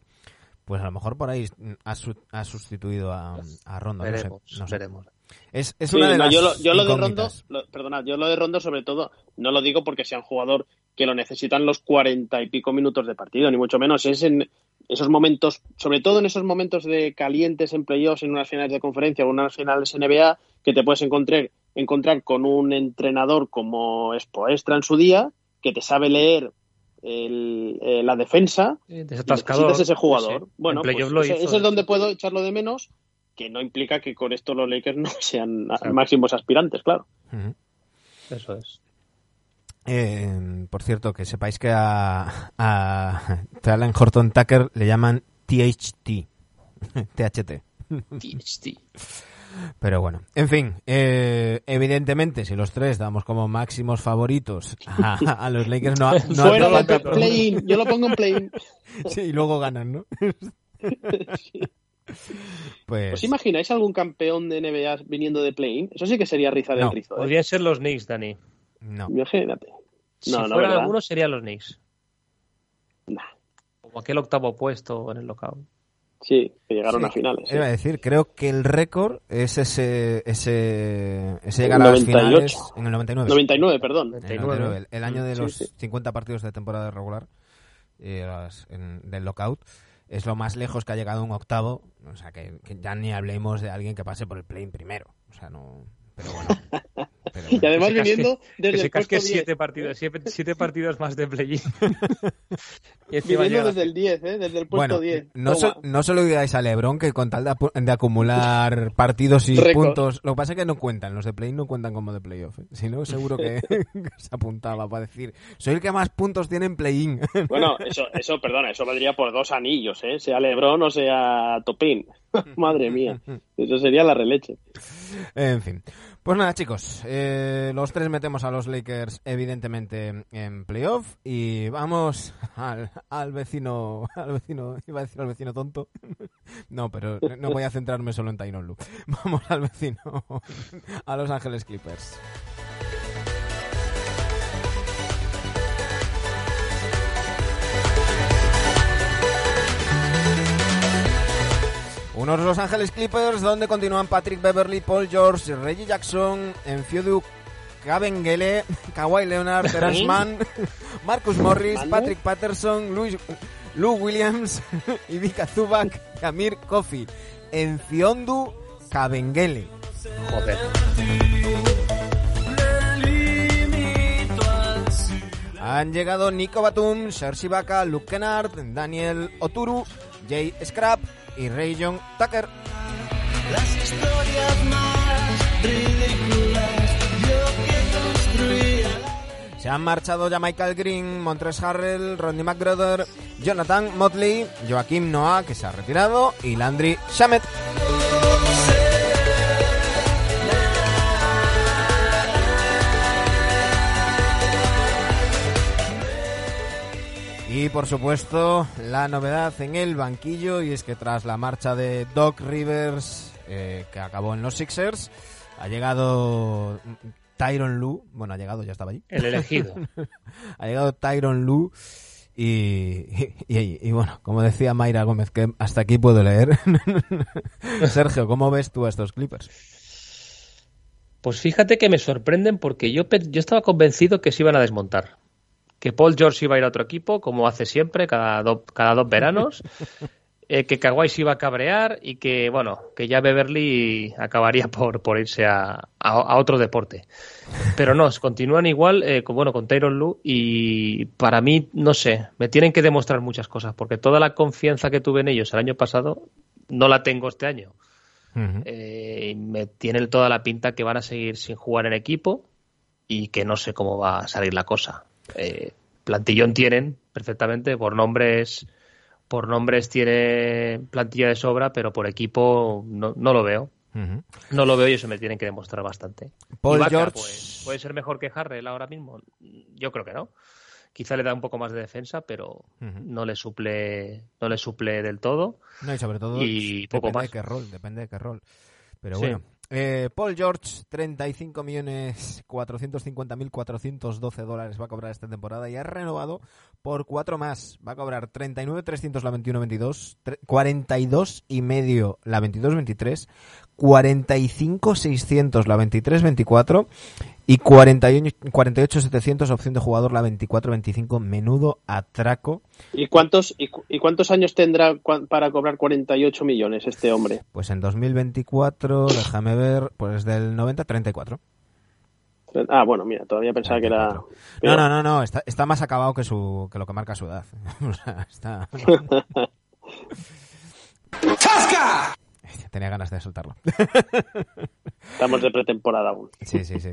Speaker 1: pues a lo mejor por ahí ha, su- ha sustituido a, a Rondo. no sé,
Speaker 3: Veremos,
Speaker 1: no sé.
Speaker 3: veremos.
Speaker 1: Es, es
Speaker 2: Sí,
Speaker 1: una de
Speaker 2: no,
Speaker 1: las
Speaker 2: yo, lo, yo lo de Rondo, lo- perdonad, yo lo de Rondo sobre todo no lo digo porque sea un jugador que lo necesitan los cuarenta y pico minutos de partido, ni mucho menos. Es en esos momentos, sobre todo en esos momentos de calientes en playoffs, en unas finales de conferencia o unas finales NBA, que te puedes encontrar, encontrar con un entrenador como Spoestra en su día, que te sabe leer el- eh, la defensa
Speaker 3: Sí,
Speaker 2: y necesitas ese jugador.
Speaker 3: Sí.
Speaker 2: Bueno,
Speaker 3: En
Speaker 2: pues ese,
Speaker 3: hizo,
Speaker 2: ese es donde puedo echarlo de menos, que no implica que con esto los Lakers no sean
Speaker 3: Claro.
Speaker 2: máximos aspirantes, claro.
Speaker 3: Eso es.
Speaker 1: Eh, por cierto, que sepáis que a, a Talen Horton Tucker le llaman THT. THT. Pero bueno, en fin, eh, evidentemente, si los tres damos como máximos favoritos a, a los Lakers, no, no hace
Speaker 2: Fuera pe- play-in, yo lo pongo en play-in.
Speaker 1: Sí, y luego ganan, ¿no? Pues,
Speaker 2: ¿Os imagináis algún campeón de NBA viniendo de play-in? Eso sí que sería riza del
Speaker 1: No.
Speaker 2: rizo. ¿eh?
Speaker 3: Podrían ser los Knicks, Dani.
Speaker 1: No.
Speaker 2: Imagínate.
Speaker 3: Si
Speaker 2: No, no,
Speaker 3: fueran algunos serían los Knicks.
Speaker 2: Nah.
Speaker 3: Como aquel octavo puesto en el lockout.
Speaker 2: Sí, que llegaron
Speaker 1: Sí,
Speaker 2: a finales. sí.
Speaker 1: Iba a decir, creo que el récord es ese, ese, ese llegar a las
Speaker 2: 98.
Speaker 1: finales en el 99.
Speaker 2: 99, perdón.
Speaker 1: En el
Speaker 3: 99.
Speaker 1: 99, el, el año de
Speaker 2: Sí,
Speaker 1: los
Speaker 2: sí.
Speaker 1: 50 partidos de temporada regular eh, las- en- del lockout es lo más lejos que ha llegado un octavo o sea que, que ya ni hablemos de alguien que pase por el play primero o sea no pero bueno, pero
Speaker 2: Y además
Speaker 3: Que casque-
Speaker 2: viniendo
Speaker 3: Que
Speaker 2: desde
Speaker 3: se
Speaker 2: el
Speaker 3: casque
Speaker 2: puesto 10.
Speaker 3: siete partidos, siete, siete partidos más de play-in. y
Speaker 2: Viniendo desde el 10, ¿eh? Desde el puesto
Speaker 1: Bueno,
Speaker 2: 10.
Speaker 1: no se,
Speaker 2: Toma.
Speaker 1: no se lo digáis a Lebron que con tal de, acumular partidos y puntos, lo que pasa es que no cuentan, los de play no cuentan como de playoff. ¿eh? Si no, seguro que, que se apuntaba para decir, soy el que más puntos tiene en play-in.
Speaker 2: Bueno, eso, eso, perdona, eso valdría por dos anillos, ¿eh? Sea Lebron o sea Topín. Madre mía. Eso sería la releche.
Speaker 1: En fin. Pues nada, chicos. eh, los tres metemos a los Lakers, evidentemente, en playoff. Y vamos al, al vecino. Al vecino. Iba a decir al vecino tonto. No, pero no voy a centrarme solo en Tyron Lu. Vamos al vecino. A Los Ángeles Clippers. Unos Los Ángeles Clippers donde continúan Patrick Beverly, Paul George, Reggie Jackson, Enfiudu Kabengele, Kawhi Leonard, Terence Mann, Marcus Morris. Patrick Patterson, Lou Williams, Ivica Zubac, Amir Kofi, Enfiondu Kabengele.
Speaker 3: Joder.
Speaker 1: Han llegado Nico Batum, Serge Ibaka, Luke Kennard, Daniel Oturu, Jay Scrap y Ray John Tucker.
Speaker 5: Las historias más ridículas, yo que.
Speaker 1: Se han marchado ya Michael Green, Montres Harrell, Rodney McGruder, Jonathan Motley, Joaquim Noah, que se ha retirado, y Landry Shamet. Y por supuesto, la novedad en el banquillo, y es que tras la marcha de Doc Rivers, eh, que acabó en los Sixers, ha llegado Tyron Lu, bueno, ha llegado, ya estaba allí,
Speaker 3: El elegido.
Speaker 1: ha llegado Tyron Lu y, y, y- y bueno, como decía Mayra Gómez, que hasta aquí puedo leer. Sergio, ¿cómo ves tú a estos Clippers?
Speaker 3: Pues fíjate que me sorprenden porque yo, yo estaba convencido que se iban a desmontar. Que Paul George iba a ir a otro equipo, como hace siempre, cada, do- cada dos veranos, eh, que Kawhi se iba a cabrear y que, bueno, que ya Beverly acabaría por, por irse a, a- a otro deporte. Pero no, continúan igual, eh, con, bueno, con Tyron Lue y para mí, no sé, me tienen que demostrar muchas cosas, porque toda la confianza que tuve en ellos el año pasado no la tengo este año. Eh, y me tiene toda la pinta que van a seguir sin jugar en equipo y que no sé cómo va a salir la cosa. Eh, plantillón tienen perfectamente, por nombres, por nombres tiene plantilla de sobra, pero por equipo no, no lo veo. No lo veo y eso me tienen que demostrar bastante.
Speaker 1: Paul
Speaker 3: Ibaka,
Speaker 1: George.
Speaker 3: pues, ¿Puede ser mejor que Harrell ahora mismo? Yo creo que no. Quizá le da un poco más de defensa, pero no le suple, no le suple del todo.
Speaker 1: No, y sobre todo
Speaker 3: Y poco
Speaker 1: depende
Speaker 3: más.
Speaker 1: de qué rol, depende de qué rol. Pero
Speaker 3: Sí.
Speaker 1: Eh, Paul George, 35 millones 450 mil 412 dólares va a cobrar esta temporada y ha renovado por cuatro más. Va a cobrar 39 300 la 21-22, tre- 42 y medio la 22-23, 45 600 la 23-24 y 48 700 opción de jugador la 24-25. Menudo atraco.
Speaker 2: ¿Y cuántos, y, y cuántos años tendrá para cobrar 48 millones este hombre?
Speaker 1: Pues en 2024, déjame ver, pues del 90 34.
Speaker 2: Ah, bueno, mira, todavía pensaba que era...
Speaker 1: No, no, no, no, está, está más acabado que su que lo que marca su edad. O sea, está Tenía ganas de soltarlo.
Speaker 2: Estamos de pretemporada aún.
Speaker 1: Sí, sí, sí.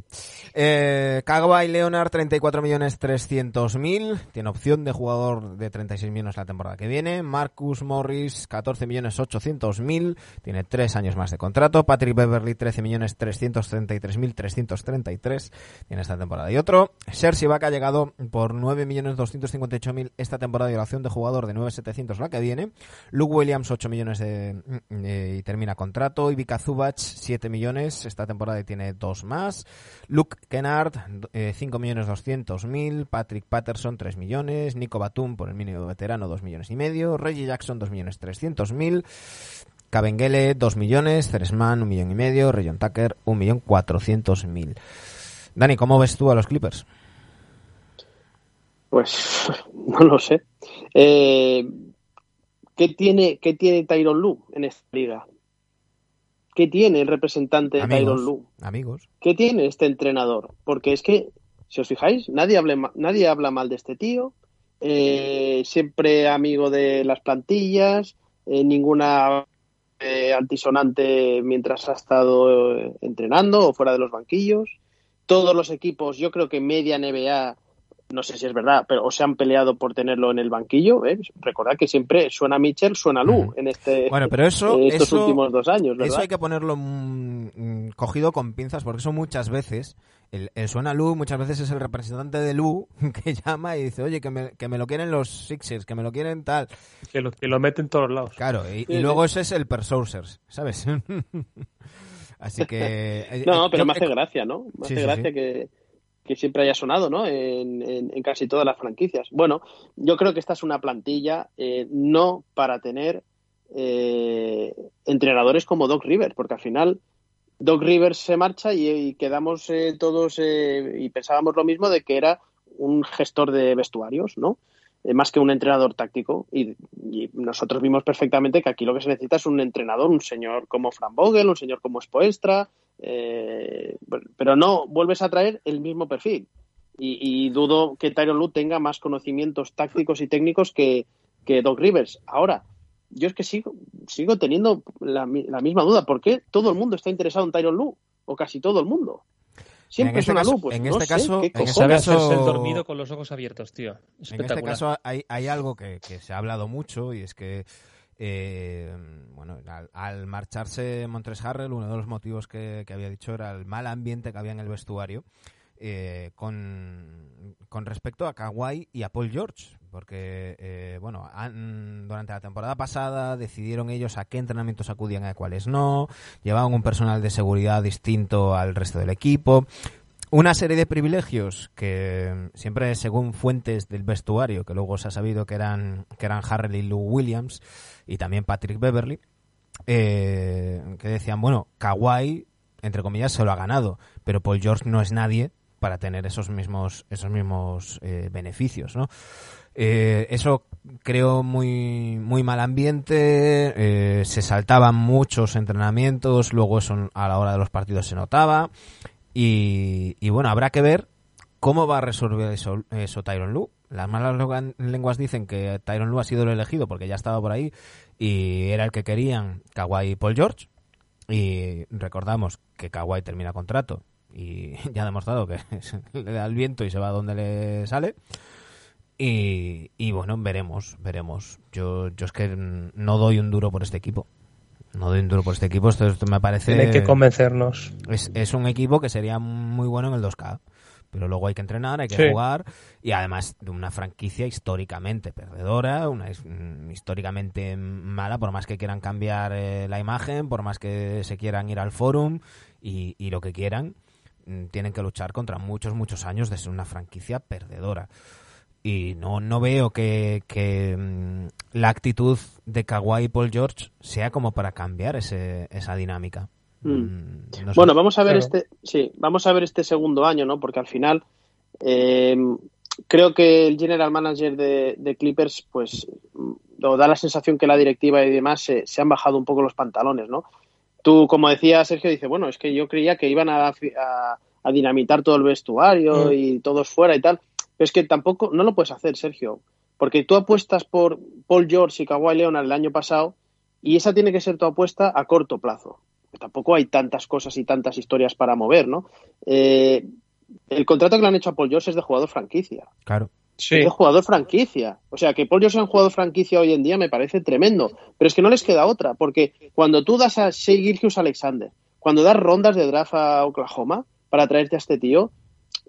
Speaker 1: Eh, Kawhi Leonard, 34 millones 300 mil. Tiene opción de jugador de 36 millones la temporada que viene. Marcus Morris, 14 millones 800 mil. Tiene tres años más de contrato. Patrick Beverly, 13 millones 333 mil 333. Tiene esta temporada. Y otro, Serge Ibaka ha llegado por 9 millones 258 mil esta temporada y la opción de jugador de 9,700 la que viene. Luke Williams, 8 millones de, eh, termina contrato. Ivica Zubac, 7 millones esta temporada tiene dos más. Luke Kennard, eh, 5 millones 200 mil. Patrick Patterson, 3 millones. Nico Batum, por el mínimo veterano, 2 millones y medio. Reggie Jackson, 2 millones 300 mil. Cabengele, 2 millones. Ceresman, 1 millón y medio. Rayon Tucker, 1 millón 400 mil. Dani, ¿cómo ves tú a los Clippers?
Speaker 2: Pues no lo sé. Eh, ¿qué, tiene, ¿Qué tiene Tyron Lue en esta liga? ¿Qué tiene el representante de Tyron Lue?
Speaker 1: amigos.
Speaker 2: ¿Qué tiene este entrenador? Porque es que, si os fijáis, nadie, hable nadie habla mal de este tío. eh, siempre amigo de las plantillas, eh, ninguna eh, altisonante mientras ha estado eh, entrenando o fuera de los banquillos. Todos los equipos, yo creo que media NBA, no sé si es verdad, pero o se han peleado por tenerlo en el banquillo. ¿eh? Recordad que siempre suena Mitchell, suena Lu en este
Speaker 1: Bueno, pero eso,
Speaker 2: eh, estos
Speaker 1: eso-
Speaker 2: últimos dos años, ¿verdad?
Speaker 1: Eso hay que ponerlo mm, mm, cogido con pinzas, porque eso muchas veces, el, el suena Lu, muchas veces es el representante de Lu que llama y dice, oye, que me, que me lo quieren los Sixers, que me lo quieren tal.
Speaker 3: Que lo, que lo mete en todos lados.
Speaker 1: Claro, y, y
Speaker 2: Sí,
Speaker 1: luego ese es el Persourcers, ¿sabes? Así que... eh,
Speaker 2: No,
Speaker 1: eh,
Speaker 2: pero
Speaker 1: yo-
Speaker 2: me hace gracia, ¿no? Me
Speaker 1: Sí,
Speaker 2: hace
Speaker 1: sí,
Speaker 2: gracia
Speaker 1: sí.
Speaker 2: Que, que siempre haya sonado, ¿no? En, en- casi todas las franquicias. Bueno, yo creo que esta es una plantilla eh, no para tener eh, entrenadores como Doc Rivers, porque al final Doc Rivers se marcha y, quedamos eh, todos eh, y pensábamos lo mismo de que era un gestor de vestuarios, ¿no? Eh, más que un entrenador táctico. Y, y nosotros vimos perfectamente que aquí lo que se necesita es un entrenador, un señor como Fran Vogel, un señor como Spoestra, eh, pero no vuelves a traer el mismo perfil. Y, y dudo que Tyron Lue tenga más conocimientos tácticos y técnicos que, que Doc Rivers. Ahora, yo es que sigo, sigo teniendo la, mi- la misma duda. ¿Por qué todo el mundo está interesado en Tyron Lue? O casi todo el mundo. Siempre
Speaker 1: En este
Speaker 2: es una
Speaker 1: caso-
Speaker 2: Lue. Pues
Speaker 1: en
Speaker 2: no
Speaker 1: este
Speaker 2: sé,
Speaker 1: caso-
Speaker 2: ¿qué
Speaker 1: en este caso-
Speaker 3: el dormido con los ojos abiertos, tío.
Speaker 1: En este caso hay, hay algo que, que se ha hablado mucho y es que eh, bueno al, al marcharse Montres Harrell uno de los motivos que, había dicho era el mal ambiente que había en el vestuario eh, con, con respecto a Kawhi y a Paul George porque eh, bueno han- durante la temporada pasada decidieron ellos a qué entrenamientos acudían y a cuáles no llevaban un personal de seguridad distinto al resto del equipo una serie de privilegios que mm, siempre según fuentes del vestuario que luego se ha sabido que eran que eran Harrell y Lou Williams y también Patrick Beverly eh, que decían bueno Kawhi entre comillas se lo ha ganado pero Paul George no es nadie para tener esos mismos, esos mismos eh, beneficios, ¿no? Eh, eso creó muy, muy mal ambiente, se saltaban muchos entrenamientos, luego eso a la hora de los partidos se notaba. Y, bueno, habrá que ver cómo va a resolver eso, eso Tyron Lu. Las malas lenguas dicen que Tyron Lu ha sido el elegido porque ya estaba por ahí y era el que querían Kawhi y Paul George. Y recordamos que Kawhi termina contrato y ya ha demostrado que le da el viento y se va donde le sale. Y, y bueno, veremos, veremos. Yo, yo es que no doy un duro por este equipo. No doy un duro por este equipo. Esto, esto me parece.
Speaker 3: Tienen que convencernos.
Speaker 1: Es, es un equipo que sería muy bueno en el 2K. Pero luego hay que entrenar, hay que
Speaker 3: Sí.
Speaker 1: jugar. Y además de una franquicia históricamente perdedora, una mm, históricamente mala, por más que quieran cambiar eh, la imagen, por más que se quieran ir al forum y, y lo que quieran, mm, tienen que luchar contra muchos, muchos años de ser una franquicia perdedora. Y no, no veo que, que, mm, la actitud de Kawhi y Paul George sea como para cambiar ese, esa dinámica.
Speaker 2: Mm.
Speaker 1: Mm, no sé.
Speaker 2: Bueno, vamos a ver
Speaker 3: Claro.
Speaker 2: este, sí, vamos a ver este segundo año, ¿no? Porque al final eh, creo que el general manager de, de Clippers, pues, o da la sensación que la directiva y demás se, se han bajado un poco los pantalones, ¿no? Tú, como decía Sergio, dice, bueno, es que yo creía que iban a, fi- a- a dinamitar todo el vestuario
Speaker 3: Mm.
Speaker 2: y todos fuera y tal. Pero es que tampoco, no lo puedes hacer, Sergio. Porque tú apuestas por Paul George y Kawhi Leonard el año pasado y esa tiene que ser tu apuesta a corto plazo. Tampoco hay tantas cosas y tantas historias para mover, ¿no? Eh, el contrato que le han hecho a Paul George es de jugador franquicia.
Speaker 1: Claro.
Speaker 3: Sí.
Speaker 2: Es de jugador franquicia. O sea, que Paul George sea un jugador franquicia hoy en día me parece tremendo. Pero es que no les queda otra, porque cuando tú das a Shea Gilgeous Alexander, cuando das rondas de draft a Oklahoma para traerte a este tío,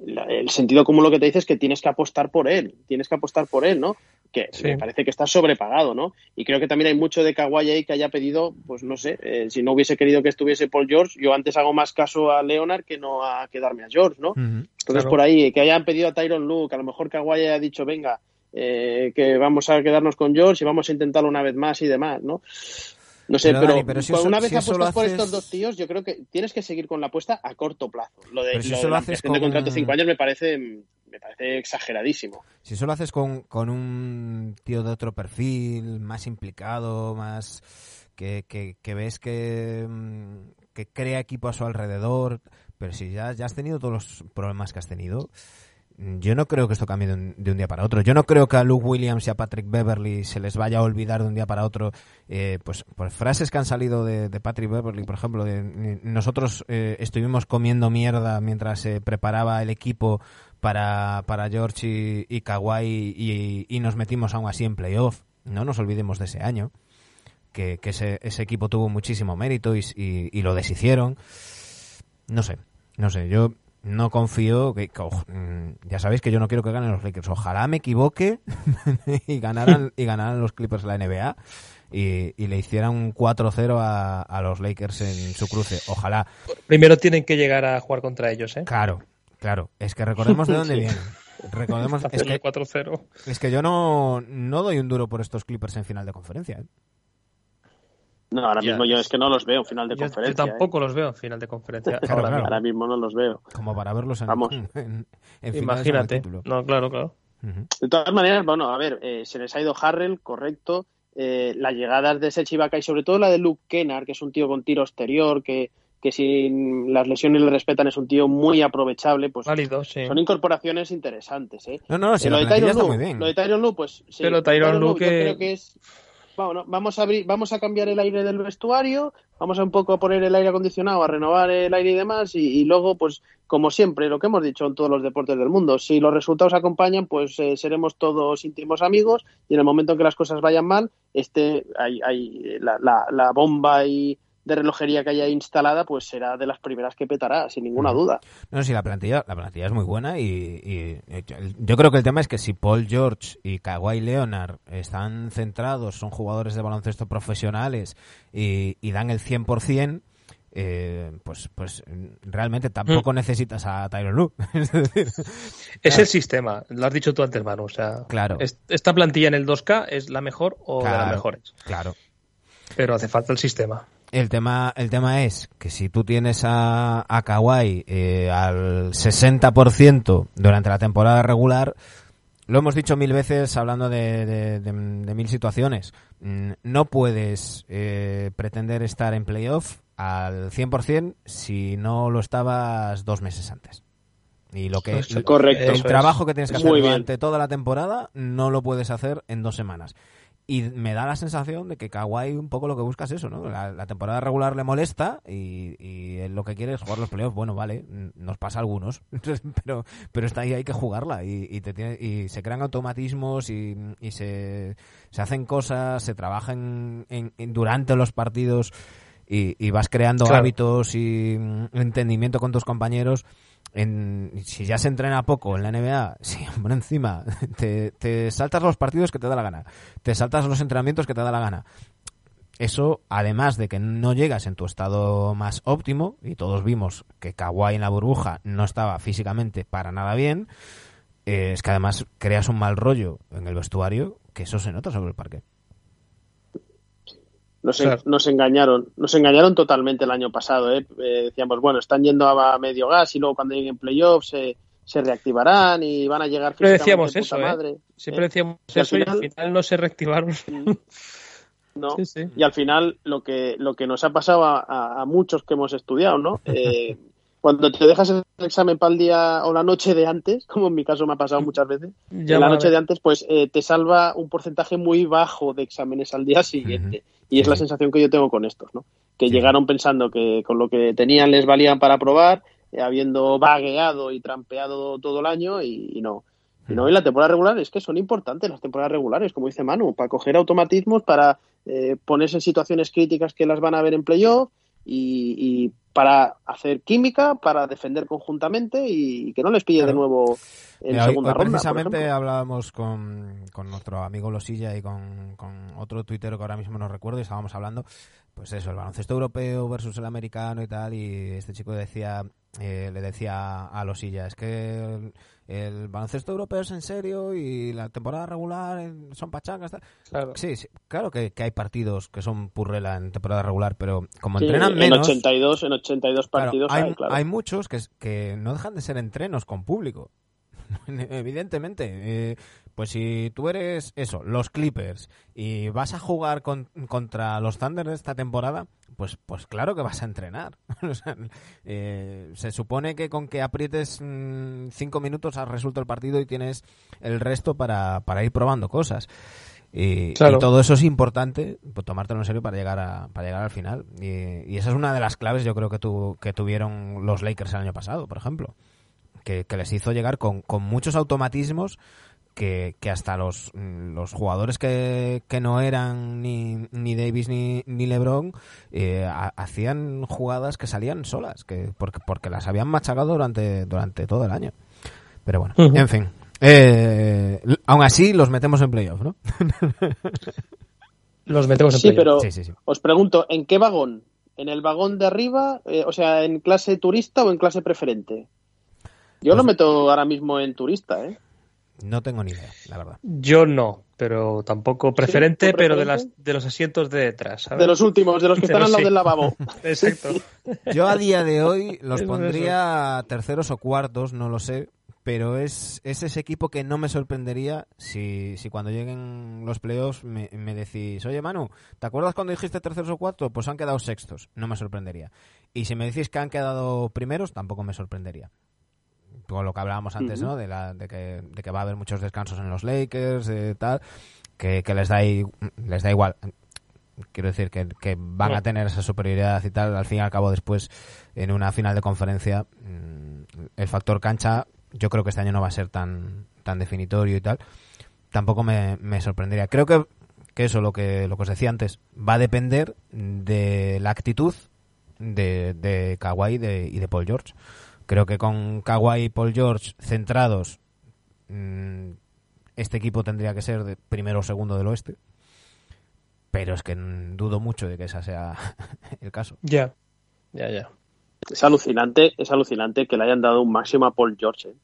Speaker 2: la- el sentido común lo que te dice es que tienes que apostar por él, tienes que apostar por él, ¿no? Que
Speaker 3: Sí.
Speaker 2: me parece que está sobrepagado, ¿no? Y creo que también hay mucho de Kawhi ahí que haya pedido, pues no sé, eh, si no hubiese querido que estuviese Paul George, yo antes hago más caso a Leonard que no a quedarme a George, ¿no? Entonces,
Speaker 3: Claro.
Speaker 2: por ahí, que hayan pedido a Tyron Luke, que a lo mejor Kawhi haya dicho, venga, eh, que vamos a quedarnos con George y vamos a intentarlo una vez más y demás, ¿no? No sé,
Speaker 1: Pero,
Speaker 2: pero,
Speaker 1: Dani, pero si
Speaker 2: una vez
Speaker 1: si
Speaker 2: apuestas por
Speaker 1: haces-
Speaker 2: estos dos tíos, yo creo que tienes que seguir con la apuesta a corto plazo. Lo de,
Speaker 1: Pero si
Speaker 2: lo
Speaker 1: eso
Speaker 2: de
Speaker 1: lo haces
Speaker 2: ampliación de
Speaker 1: con-
Speaker 2: contrato de cinco años me parece, me parece exageradísimo.
Speaker 1: Si eso lo haces con, con un tío de otro perfil, más implicado, más que, que, que ves que, mm, que crea equipo a su alrededor, pero si ya, ya has tenido todos los problemas que has tenido, yo no creo que esto cambie de un, de un día para otro. Yo no creo que a Luke Williams y a Patrick Beverly se les vaya a olvidar de un día para otro, eh, pues, pues frases que han salido de, Patrick Beverly, por ejemplo, de eh, nosotros eh, estuvimos comiendo mierda mientras se preparaba el equipo para, para George y, y Kawhi y, nos metimos aún así en playoff. No nos olvidemos de ese año, que, que ese, ese equipo tuvo muchísimo mérito y- y lo deshicieron. No sé, no sé, yo no confío, que, mm, ya sabéis que yo no quiero que ganen los Lakers. Ojalá me equivoque y ganaran, y ganaran los Clippers la NBA. Y, y le hicieran un 4-0 a, a los Lakers en su cruce. Ojalá.
Speaker 3: Primero tienen que llegar a jugar contra ellos, ¿eh?
Speaker 1: Claro, claro. Es que recordemos de dónde vienen. Recordemos, es que,
Speaker 3: 4-0.
Speaker 1: es que yo no, no doy un duro por estos Clippers en final de conferencia. ¿eh?
Speaker 2: No, ahora
Speaker 3: Ya.
Speaker 2: mismo yo es que no los veo en final de
Speaker 3: Yo, yo
Speaker 2: conferencia. ¿eh?
Speaker 3: tampoco los veo en final de conferencia.
Speaker 1: Claro,
Speaker 3: ahora
Speaker 1: claro.
Speaker 3: mismo.
Speaker 2: Ahora mismo no los veo.
Speaker 1: Como para verlos en,
Speaker 2: Vamos.
Speaker 1: en,
Speaker 3: Imagínate. No, claro, claro.
Speaker 2: De todas maneras, bueno, a ver, eh, se les ha ido Harrell, correcto. Eh, las llegadas de Sechi Ibaka y sobre todo la de Luke Kennard, que es un tío con tiro exterior, que, que si las lesiones le respetan es un tío muy aprovechable, pues
Speaker 3: Válido, sí.
Speaker 2: son incorporaciones interesantes, ¿eh?
Speaker 1: No, no, si
Speaker 2: Eh,
Speaker 1: la
Speaker 2: lo, de
Speaker 1: muy bien.
Speaker 2: lo de Tyronn Lue, pues sí.
Speaker 3: Pero Tyronn Lue
Speaker 2: yo
Speaker 3: que-
Speaker 2: creo que es... Bueno, vamos a abrir, vamos a cambiar el aire del vestuario, vamos a un poco a poner el aire acondicionado, a renovar el aire y demás, y, luego, pues, como siempre, lo que hemos dicho en todos los deportes del mundo, si los resultados acompañan, pues eh, seremos todos íntimos amigos, y en el momento en que las cosas vayan mal, este, hay, hay la, la, la bomba y de relojería que haya instalada, pues será de las primeras que petará, sin ninguna duda.
Speaker 1: No, sí, la plantilla, la plantilla es muy buena y, y- y yo creo que el tema es que si Paul George y Kawhi Leonard están centrados, son jugadores de baloncesto profesionales y, y dan el 100%, eh, pues, pues realmente tampoco necesitas a Tyron Lue. es decir,
Speaker 3: Es el sistema, lo has dicho tú antes, Manu. O sea,
Speaker 1: Claro.
Speaker 3: es- esta plantilla en el 2K es la mejor o de
Speaker 1: Claro.
Speaker 3: las mejores.
Speaker 1: claro.
Speaker 3: Pero hace falta el sistema.
Speaker 1: El tema, el tema es que si tú tienes a, a Kawhi eh, al 60% durante la temporada regular, lo hemos dicho mil veces hablando de, de- de- de mil situaciones. Mm, No puedes eh, pretender estar en playoff al 100% si no lo estabas dos meses antes. Y lo que
Speaker 2: Correcto.
Speaker 1: el trabajo que tienes que hacer durante toda la temporada no lo puedes hacer en dos semanas. Y me da la sensación de que Kawhi un poco lo que busca es eso, ¿no? La, temporada regular le molesta y, y él lo que quiere es jugar los playoffs. Bueno, vale, nos pasa algunos, pero, pero está ahí, hay que jugarla y, y, te tiene- y se crean automatismos y, se, se hacen cosas, se trabaja en, en- en- durante los partidos y, y vas creando
Speaker 3: Claro.
Speaker 1: hábitos y mm, entendimiento con tus compañeros. En, si ya se entrena poco en la NBA, si por encima te, te saltas los partidos que te da la gana, te saltas los entrenamientos que te da la gana. Eso, además de que no llegas en tu estado más óptimo, y todos vimos que Kawhi en la burbuja no estaba físicamente para nada bien, eh, es que además creas un mal rollo en el vestuario, que eso se nota sobre el parque.
Speaker 2: Nos,
Speaker 3: Claro.
Speaker 2: nos engañaron, nos engañaron totalmente el año pasado. ¿eh? Eh, decíamos, bueno, están yendo a medio gas y luego cuando lleguen playoffs se, se reactivarán y van a llegar
Speaker 3: Siempre decíamos
Speaker 2: de puta
Speaker 3: eso, ¿eh?
Speaker 2: madre.
Speaker 3: Siempre
Speaker 2: ¿eh?
Speaker 3: decíamos
Speaker 2: Y
Speaker 3: eso y al
Speaker 2: final-
Speaker 3: final no se reactivaron.
Speaker 2: ¿no?
Speaker 3: Sí, sí.
Speaker 2: Y al final lo que, lo que nos ha pasado a, a- a muchos que hemos estudiado, ¿no? Cuando te dejas el examen para el día o la noche de antes, como en mi caso me ha pasado muchas veces,
Speaker 3: Ya
Speaker 2: en la noche de antes, pues eh, te salva un porcentaje muy bajo de exámenes al día siguiente. Y es
Speaker 1: Sí,
Speaker 2: la sensación que yo tengo con estos, ¿no? Que
Speaker 1: Sí,
Speaker 2: llegaron pensando que con lo que tenían les valían para probar, eh, habiendo vagueado y trampeado todo el año y, y no. Y no, y la temporada regular es que son importantes las temporadas regulares, como dice Manu, para coger automatismos, para eh, ponerse en situaciones críticas que las van a ver en playoff y, y para hacer química, para defender conjuntamente y que no les pille de nuevo en
Speaker 1: Mira,
Speaker 2: segunda
Speaker 1: hoy
Speaker 2: ronda.
Speaker 1: precisamente hablábamos con, con nuestro amigo Losilla y con, con otro tuitero que ahora mismo no recuerdo y estábamos hablando, pues eso, el baloncesto europeo versus el americano y tal, y este chico decía, eh, le decía a Losilla, es que el, baloncesto europeo es en serio y la temporada regular son pachangas. tal".
Speaker 3: Claro.
Speaker 1: Sí, sí, claro que, que hay partidos que son purrela en temporada regular, pero como
Speaker 2: Sí,
Speaker 1: entrenan
Speaker 2: en
Speaker 1: menos...
Speaker 2: 82, en 82
Speaker 1: Claro,
Speaker 2: partidos
Speaker 1: hay,
Speaker 2: hay, claro.
Speaker 1: hay muchos que, que no dejan de ser entrenos con público. Evidentemente. Eh, pues si tú eres eso, los Clippers, y vas a jugar con- contra los Thunder esta temporada, pues, pues claro que vas a entrenar. O sea, eh, se supone que con que aprietes mm, cinco minutos has resuelto el partido y tienes el resto para, para ir probando cosas. Y,
Speaker 3: Claro.
Speaker 1: y todo eso es importante, pues, tomártelo en serio para llegar a, para llegar al final. Y, y esa es una de las claves, yo creo que, tu- que tuvieron los Lakers el año pasado, por ejemplo. Que, que les hizo llegar con, con muchos automatismos que, que hasta los, mm, los jugadores que, que no eran ni, ni Davis ni, ni LeBron eh, ha- hacían jugadas que salían solas, que porque, porque las habían machacado durante, durante todo el año. Pero bueno, en fin. Eh, aún así los metemos en playoff, ¿no?
Speaker 3: Los metemos en
Speaker 2: Sí,
Speaker 3: playoff.
Speaker 2: pero
Speaker 1: Sí, sí, sí.
Speaker 2: os pregunto, ¿en qué vagón? ¿En el vagón de arriba? Eh, o sea, ¿en clase turista o en clase preferente? Yo
Speaker 1: Pues-
Speaker 2: lo meto ahora mismo en turista, ¿eh?
Speaker 1: No tengo ni idea, la verdad.
Speaker 3: Yo no, pero tampoco preferente,
Speaker 2: ¿tú
Speaker 3: pero de, las, de los asientos de detrás. ¿sabes?
Speaker 2: De los últimos, de los que
Speaker 3: De
Speaker 2: están
Speaker 3: los-
Speaker 2: al lado
Speaker 3: sí.
Speaker 2: del lavabo.
Speaker 3: Exacto.
Speaker 1: Yo a día de hoy los
Speaker 3: Es
Speaker 1: pondría terceros o cuartos, no lo sé, pero es, es ese equipo que no me sorprendería si, si cuando lleguen los playoffs me, me decís, oye Manu, ¿te acuerdas cuando dijiste terceros o cuartos? Pues han quedado sextos, no me sorprendería. Y si me decís que han quedado primeros, tampoco me sorprendería. Con lo que hablábamos antes. ¿no? De, la, de, que, de que va a haber muchos descansos en los Lakers, de tal, que, que les, da les da igual. Quiero decir que, que van a tener esa superioridad y tal. Al fin y al cabo, después, en una final de conferencia, mm, el factor cancha, yo creo que este año no va a ser tan, tan definitorio y tal. Tampoco me, me sorprendería. Creo que, que eso, lo que, lo que os decía antes, va a depender de la actitud de, de Kawhi y de, y de Paul George. Creo que con Kawhi y Paul George centrados, mm, este equipo tendría que ser de primero o segundo del oeste. Pero es que dudo mucho de que ese sea el caso.
Speaker 3: Ya, ya, ya.
Speaker 2: Es alucinante, es alucinante que le hayan dado un máximo a Paul George. ¿eh?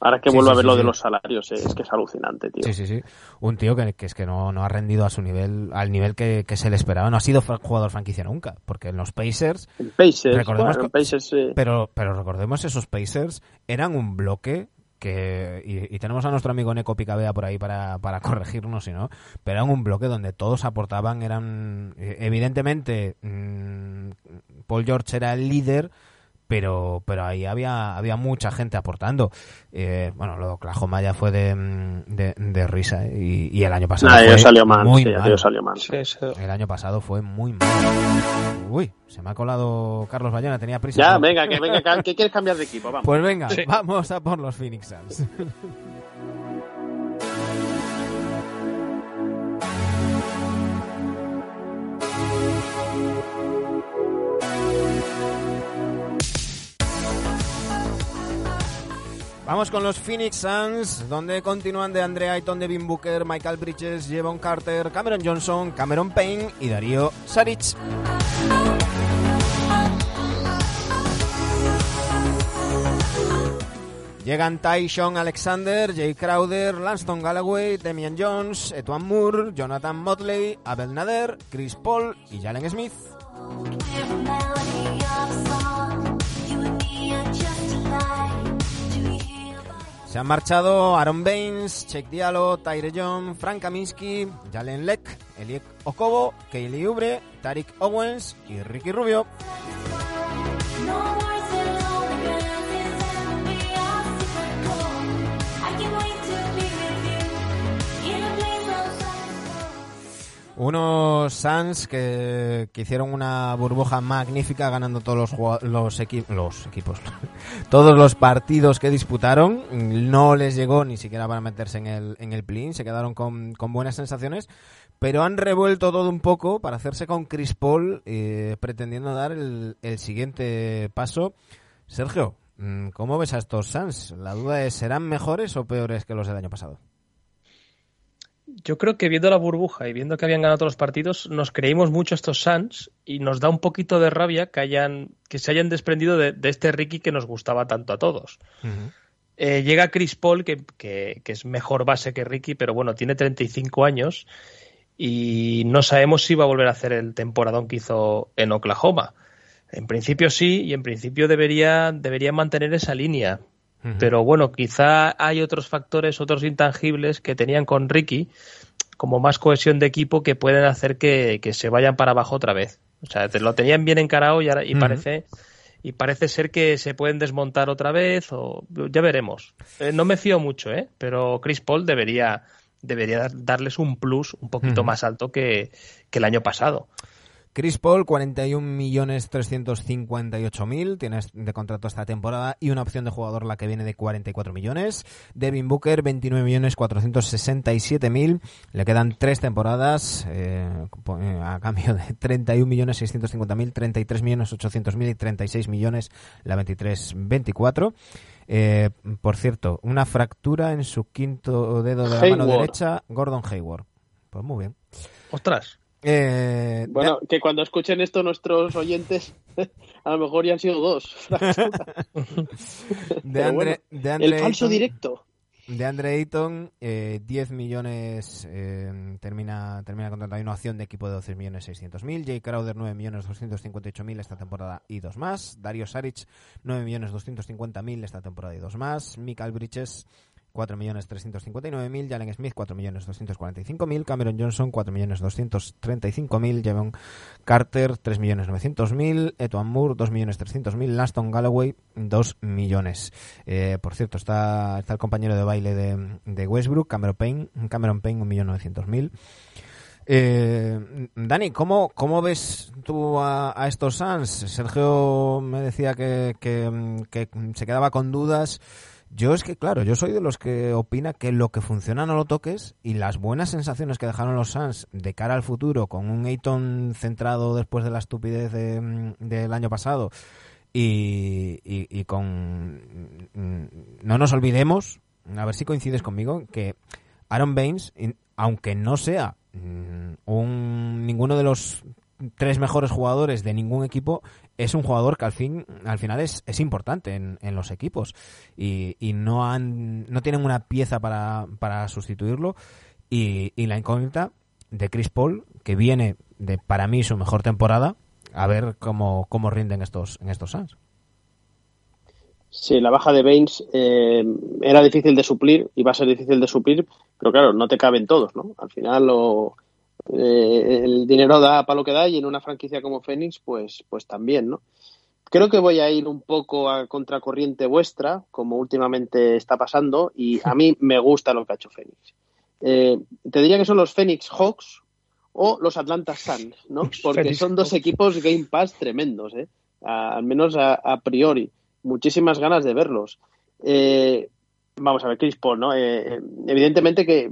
Speaker 2: Ahora que
Speaker 1: Sí,
Speaker 2: vuelvo
Speaker 1: sí,
Speaker 2: a ver
Speaker 1: sí,
Speaker 2: lo de los salarios, eh, es que es alucinante, tío.
Speaker 1: Sí, sí, sí. Un tío que, que es que no, no ha rendido a su nivel, al nivel que, que se le esperaba. No ha sido jugador franquicia nunca, porque en los Pacers,
Speaker 2: En Pacers,
Speaker 1: Recordemos
Speaker 2: bueno, en
Speaker 1: que-
Speaker 2: Pacers,
Speaker 1: pero, pero recordemos esos Pacers eran un bloque que y, y tenemos a nuestro amigo Neko Picabea por ahí para, para corregirnos si no pero eran un bloque donde todos aportaban eran eh, evidentemente mm, Paul George era el líder pero pero ahí había había mucha gente aportando Eh, bueno lo de Oklahoma ya fue de, de, de risa ¿eh? y, y el año pasado
Speaker 2: Nah,
Speaker 1: fue
Speaker 2: salió mal,
Speaker 1: muy
Speaker 2: sí,
Speaker 1: mal.
Speaker 2: salió mal.
Speaker 3: Sí, sí.
Speaker 1: el año pasado fue muy mal uy se me ha colado Carlos Bayona tenía prisa
Speaker 2: Ya,
Speaker 1: ¿no?
Speaker 2: venga, que venga, que- que quieres cambiar de equipo, vamos.
Speaker 1: Pues venga,
Speaker 3: Sí.
Speaker 1: vamos a por los Phoenix Suns. Vamos con los Phoenix Suns, donde continúan de Andre Ayton, Devin Booker, Michael Bridges, Jevon Carter, Cameron Johnson, Cameron Payne y Darío Saric. Llegan Tyshon Alexander, Jay Crowder, Lanston Galloway, Damian Jones, Etuan Moore, Jonathan Motley, Abel Nader, Chris Paul y Jalen Smith. Han marchado Aaron Baines, Check Diallo, Tyre John, Frank Kaminsky, Jalen Leck, Eliek Okobo, Kaylee Ubre, Tarik Owens y Ricky Rubio. Unos Suns que, que hicieron una burbuja magnífica ganando todos los, los, equi- los equipos, todos los partidos que disputaron. No les llegó ni siquiera para meterse en el, en el play se quedaron con, con buenas sensaciones, pero han revuelto todo un poco para hacerse con Chris Paul, eh, pretendiendo dar el, el siguiente paso. Sergio, mm, ¿cómo ves a estos Suns? La duda es, ¿serán mejores o peores que los del año pasado?
Speaker 3: Yo creo que viendo la burbuja y viendo que habían ganado todos los partidos, nos creímos mucho estos Suns y nos da un poquito de rabia que hayan que se hayan desprendido de, de este Ricky que nos gustaba tanto a todos. Eh, llega Chris Paul, que, que- que es mejor base que Ricky, pero bueno, tiene 35 años y no sabemos si va a volver a hacer el temporadón que hizo en Oklahoma. En principio sí, y en principio debería, debería mantener esa línea. Pero bueno, quizá hay otros factores, otros intangibles que tenían con Ricky, como más cohesión de equipo, que pueden hacer que, que se vayan para abajo otra vez. O sea, lo tenían bien encarado y, ahora- y parece y parece ser que se pueden desmontar otra vez o ya veremos. Eh, no me fío mucho, ¿eh? Pero Chris Paul debería debería dar- darles un plus un poquito más alto que, que el año pasado.
Speaker 1: Chris Paul, 41.358.000, tienes de contrato esta temporada y una opción de jugador la que viene de 44 millones. Devin Booker, 29.467.000, le quedan tres temporadas eh, a cambio de 31.650.000, 33.800.000 y 36 millones la 23-24. Eh, por cierto, una fractura en su quinto dedo de la mano derecha, Gordon Hayward. Pues muy bien.
Speaker 3: Ostras.
Speaker 1: Eh,
Speaker 2: Bueno, que cuando escuchen esto nuestros oyentes, a lo mejor ya han sido dos.
Speaker 1: de
Speaker 2: Pero
Speaker 1: Andre,
Speaker 2: bueno,
Speaker 1: de Andre
Speaker 2: el falso directo.
Speaker 1: De Andre Ayton, eh, 10 millones, eh, termina, termina contrato. Hay una opción de equipo de 12 millones 600 mil. Jay Crowder, 9 millones 258 mil esta temporada y dos más. Dario Saric, 9 millones 250 mil esta temporada y dos más. Michael Bridges, 4 millones 359 mil. Jalen Smith, 4 millones 245 mil. Cameron Johnson, 4 millones 235 mil. Javon Carter, 3 millones 900 mil. Etuan Moore, 2 millones 300 mil. Laston Galloway, 2 millones. Eh, por cierto, está, está el compañero de baile de, de Westbrook, Cameron Payne, Cameron Payne, 1.900.000. Eh, Dani, ¿cómo, ¿cómo ves tú a, estos Suns? Sergio me decía que, que se quedaba con dudas. Yo es que, claro, yo soy de los que opina que lo que funciona no lo toques y las buenas sensaciones que dejaron los Suns de cara al futuro con un Ayton centrado después de la estupidez de- del año pasado y, y- y con... mm, No nos olvidemos, a ver si coincides conmigo, que Aaron Baines, in- aunque no sea mm, un, ninguno de los tres mejores jugadores de ningún equipo, es un jugador que al fin al final es, es importante en, en los equipos y, y no han no tienen una pieza para, para sustituirlo y, y la incógnita de Chris Paul que viene de para mí su mejor temporada a ver cómo, cómo rinden estos en estos Suns.
Speaker 2: Sí, la baja de Baines eh, era difícil de suplir y va a ser difícil de suplir, pero claro, no te caben todos, ¿no? Al final lo, eh, el dinero da para lo que da y en una franquicia como Phoenix, pues, pues también, ¿no? Creo que voy a ir un poco a contracorriente vuestra, como últimamente está pasando, y a mí me gusta lo que ha hecho Phoenix. Eh, te diría que son los Phoenix Hawks o los Atlanta Suns, ¿no? Porque son dos equipos Game Pass tremendos, ¿eh? A- al menos a, a priori. Muchísimas ganas de verlos. Eh, vamos a ver, Chris Paul, ¿no? Evidentemente que,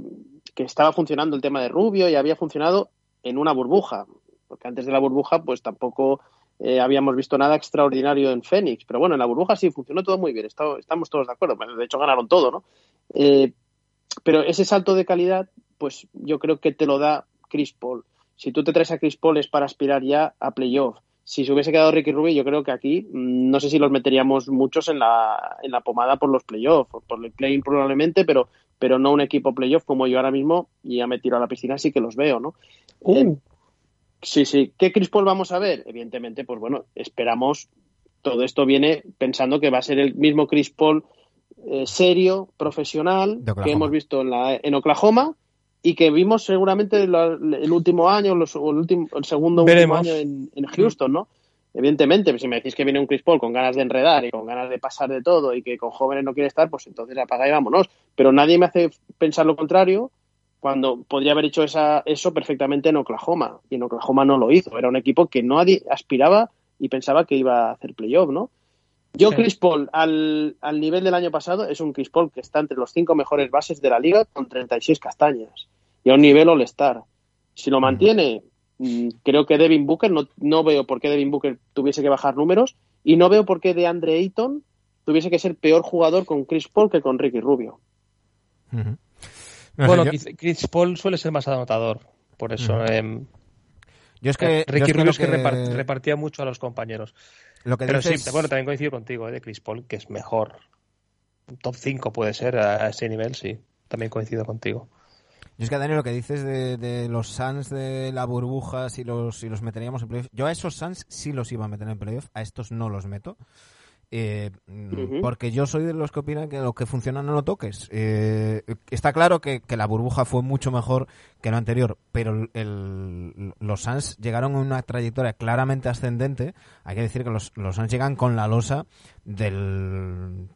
Speaker 2: que estaba funcionando el tema de Rubio y había funcionado en una burbuja, porque antes de la burbuja pues tampoco eh, habíamos visto nada extraordinario en Phoenix, pero bueno, en la burbuja sí funcionó todo muy bien, estamos todos de acuerdo, de hecho ganaron todo, ¿no? Eh, pero ese salto de calidad, pues yo creo que te lo da Chris Paul. Si tú te traes a Chris Paul es para aspirar ya a playoff. Si se hubiese quedado Ricky Rubio, yo creo que aquí mm, no sé si los meteríamos muchos en la, en la pomada por los playoffs, por el play probablemente, pero, pero no un equipo playoff como yo ahora mismo, y ya me tiro a la piscina, sí que los veo, ¿no? Eh, sí, sí. ¿Qué Chris Paul vamos a ver? Evidentemente, pues bueno, esperamos. Todo esto viene pensando que va a ser el mismo Chris Paul eh, serio, profesional, que hemos visto en, la, en Oklahoma y que vimos seguramente el último año los- el, último, el segundo último año en, en Houston, ¿no? Evidentemente, si me decís que viene un Chris Paul con ganas de enredar y con ganas de pasar de todo y que con jóvenes no quiere estar, pues entonces apaga y vámonos. Pero nadie me hace pensar lo contrario cuando podría haber hecho esa, eso perfectamente en Oklahoma. Y en Oklahoma no lo hizo. Era un equipo que nadie aspiraba y pensaba que iba a hacer playoff, ¿no? Yo,
Speaker 3: Sí.
Speaker 2: Chris Paul, al, al nivel del año pasado, es un Chris Paul que está entre los cinco mejores bases de la liga con 36 castañas. Y a un nivel all-star. Si lo mantiene, creo que Devin Booker, no, no veo por qué Devin Booker tuviese que bajar números y no veo por qué de Andre Ayton tuviese que ser peor jugador con Chris Paul que con Ricky Rubio.
Speaker 1: Ujú. No sé,
Speaker 3: bueno,
Speaker 1: yo-
Speaker 3: Chris Paul suele ser más anotador. Por eso. Em,
Speaker 1: yo es que, yo
Speaker 3: Ricky Rubio es que
Speaker 1: que-
Speaker 3: repart- repartía mucho a los compañeros.
Speaker 1: lo que
Speaker 3: Pero
Speaker 1: dices-
Speaker 3: sí, bueno, también coincido contigo, eh, de Chris Paul, que es mejor. Top 5 puede ser a, a ese nivel, sí. También coincido contigo.
Speaker 1: Yo es que, Dani, lo que dices de, de los Suns de la burbuja, si los, si los meteríamos en playoff. Yo a esos Suns sí los iba a meter en playoff, a estos no los meto. Eh. Porque yo soy de los que opinan que lo que funciona no lo toques. Eh, está claro que, que la burbuja fue mucho mejor que lo anterior, pero el- los Suns llegaron en una trayectoria claramente ascendente. Hay que decir que los, los Suns llegan con la losa del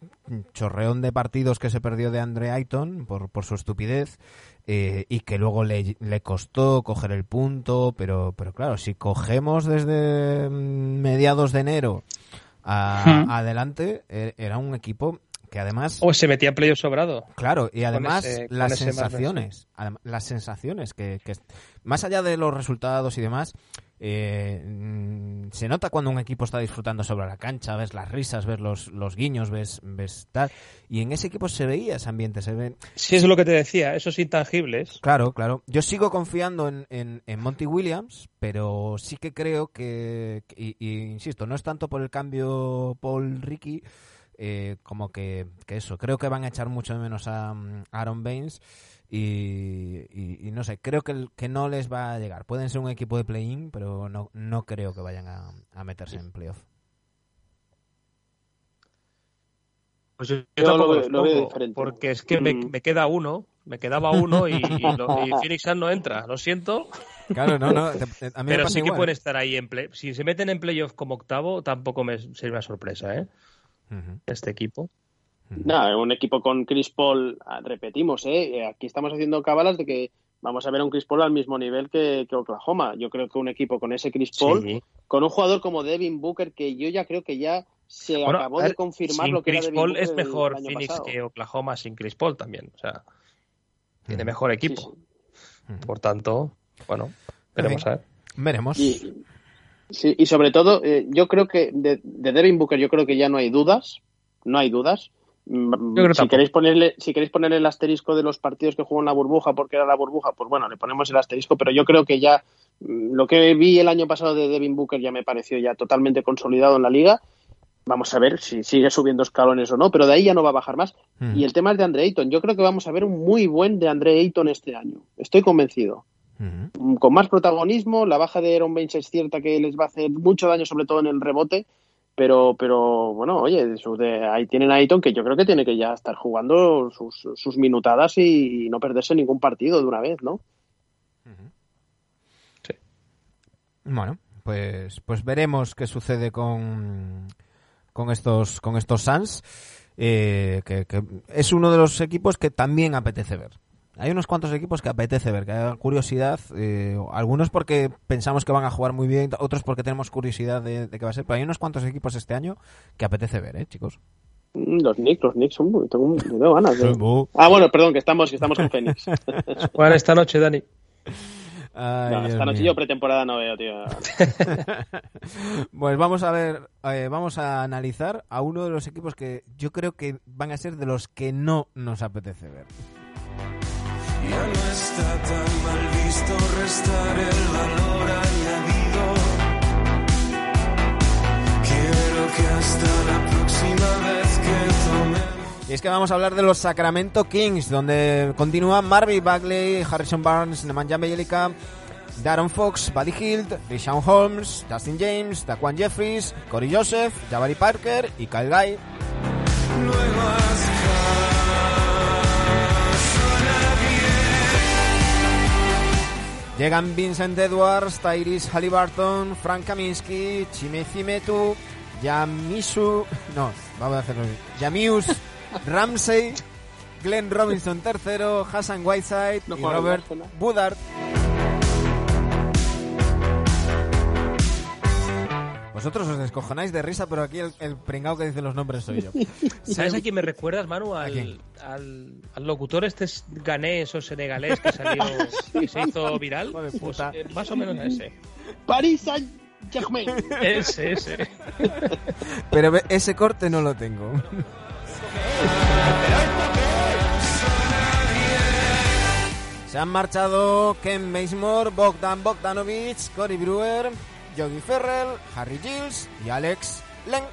Speaker 1: chorreón de partidos que se perdió de Andre Ayton por, por su estupidez eh, y que luego le, le costó coger el punto, pero, pero claro, si cogemos desde mm, mediados de enero a-
Speaker 6: Hmm.
Speaker 1: adelante, eh, era un equipo que además...
Speaker 3: O se metía en playoff sobrado.
Speaker 1: Claro, y además
Speaker 3: ese-
Speaker 1: las sensaciones, las sensaciones que, que- más allá de los resultados y demás, eh, mm, se nota cuando un equipo está disfrutando sobre la cancha, ves las risas, ves los, los guiños, ves, ves tal, y en ese equipo se veía ese ambiente, se ve,
Speaker 3: Sí, es lo que te decía, esos intangibles.
Speaker 1: Claro, claro. Yo sigo confiando en, en, en Monty Williams, pero sí que creo que, y, y insisto, no es tanto por el cambio Paul Ricky, eh, como que, que eso. Creo que van a echar mucho de menos a mm, Aaron Baines y, y- y no sé, creo que, que no les va a llegar. Pueden ser un equipo de play-in, pero no, no creo que vayan a, a meterse en playoff.
Speaker 3: Pues yo, yo
Speaker 2: Yo
Speaker 3: tampoco
Speaker 2: lo veo- lo diferente.
Speaker 3: porque es que me,
Speaker 2: Mm.
Speaker 3: me queda uno, me quedaba uno y, y, lo- y Phoenix Suns no entra. Lo siento,
Speaker 1: Claro, no, no. te- te- a mí me
Speaker 3: pero sí que pueden estar ahí en play. Si se meten en playoff como octavo, tampoco me sería una sorpresa, ¿eh? Este equipo.
Speaker 2: Un equipo con Chris Paul, ah, repetimos, ¿eh? Eh, aquí estamos haciendo cábalas de que vamos a ver a un Chris Paul al mismo nivel que, que Oklahoma. Yo creo que un equipo con ese Chris Paul,
Speaker 3: Sí.
Speaker 2: con un jugador como Devin Booker, que yo ya creo que ya se
Speaker 3: Bueno,
Speaker 2: acabó
Speaker 3: ver,
Speaker 2: de confirmar
Speaker 3: sin
Speaker 2: lo que
Speaker 3: Chris
Speaker 2: era Devin
Speaker 3: Paul
Speaker 2: Booker
Speaker 3: es mejor Phoenix
Speaker 2: pasado.
Speaker 3: que Oklahoma sin Chris Paul también. O sea, tiene
Speaker 1: Ujú.
Speaker 3: mejor equipo.
Speaker 2: sí.
Speaker 3: Por tanto, bueno, veremos a ver.
Speaker 1: Veremos.
Speaker 2: Y, sí, y sobre todo, eh, yo creo que de, de Devin Booker, yo creo que ya no hay dudas, no hay dudas. Mm, si
Speaker 3: tampoco.
Speaker 2: queréis ponerle si queréis ponerle el asterisco de los partidos que jugó en la burbuja porque era la burbuja pues bueno le ponemos el asterisco pero yo creo que ya mm, lo que vi el año pasado de Devin Booker ya me pareció ya totalmente consolidado en la liga vamos a ver si sigue subiendo escalones o no pero de ahí ya no va a bajar más
Speaker 1: Mm.
Speaker 2: y el tema es de Andre Ayton yo creo que vamos a ver un muy buen de Andre Ayton este año estoy convencido
Speaker 1: Ujú.
Speaker 2: Mm, con más protagonismo. La baja de Aaron Baines es cierta que les va a hacer mucho daño, sobre todo en el rebote. Pero, pero bueno, oye, ahí tienen a Ayton que yo creo que tiene que ya estar jugando sus, sus minutadas y, no perderse ningún partido de una vez, ¿no?
Speaker 1: Bueno, pues, pues veremos qué sucede con, con estos, con estos Suns, eh, que es uno de los equipos que también apetece ver. Hay unos cuantos equipos que apetece ver, que hay curiosidad, eh, algunos porque pensamos que van a jugar muy bien, otros porque tenemos curiosidad de, de qué va a ser, pero hay unos cuantos equipos este año que apetece ver, ¿eh, chicos?
Speaker 2: Mm, Los Knicks, los Knicks son muy, tengo, tengo ganas de... Ah, bueno, perdón, que estamos, que estamos con Phoenix.
Speaker 3: Juegan esta noche, Dani.
Speaker 1: Ay,
Speaker 2: No, esta noche
Speaker 1: mío.
Speaker 2: yo pretemporada no veo, tío.
Speaker 1: Pues vamos a ver, eh, vamos a analizar a uno de los equipos que yo creo que van a ser de los que no nos apetece ver.
Speaker 5: Ya no está tan mal visto restar el valor añadido. Quiero que hasta la próxima vez que tomemos.
Speaker 1: Y es que vamos a hablar de los Sacramento Kings, donde continúan Marvin Bagley, Harrison Barnes, Nemanja Bjelica, Darren Fox, Buddy Hield, Rishawn Holmes, Dustin James, Daquan Jeffries, Corey Joseph, Jabari Parker y Kyle Guy. Llegan Vincent Edwards, Tyrese Halliburton, Frank Kaminsky, Chimezi Metu, Yamisu, no, vamos a hacerlo bien. Yamius Ramsey, Glenn Robinson tercero, Hassan Whiteside
Speaker 2: No
Speaker 1: y Robert
Speaker 2: en
Speaker 1: Vosotros os descojonáis de risa, pero aquí el, el pringao que dice los nombres soy yo.
Speaker 3: ¿Sabes a quién me recuerdas, Manu?
Speaker 1: ¿A quién?
Speaker 3: Al, al, al locutor este ganés o senegalés que salió, que se hizo viral.
Speaker 1: Hijo de
Speaker 3: Pues, eh, más o menos a ese.
Speaker 2: Paris Saint Germain.
Speaker 3: Ese, ese.
Speaker 1: Pero ese corte no lo tengo. Se han marchado Ken Bazemore, Bogdan Bogdanovic, Cory Brewer, Yogi Ferrell, Harry Giles y Alex Len.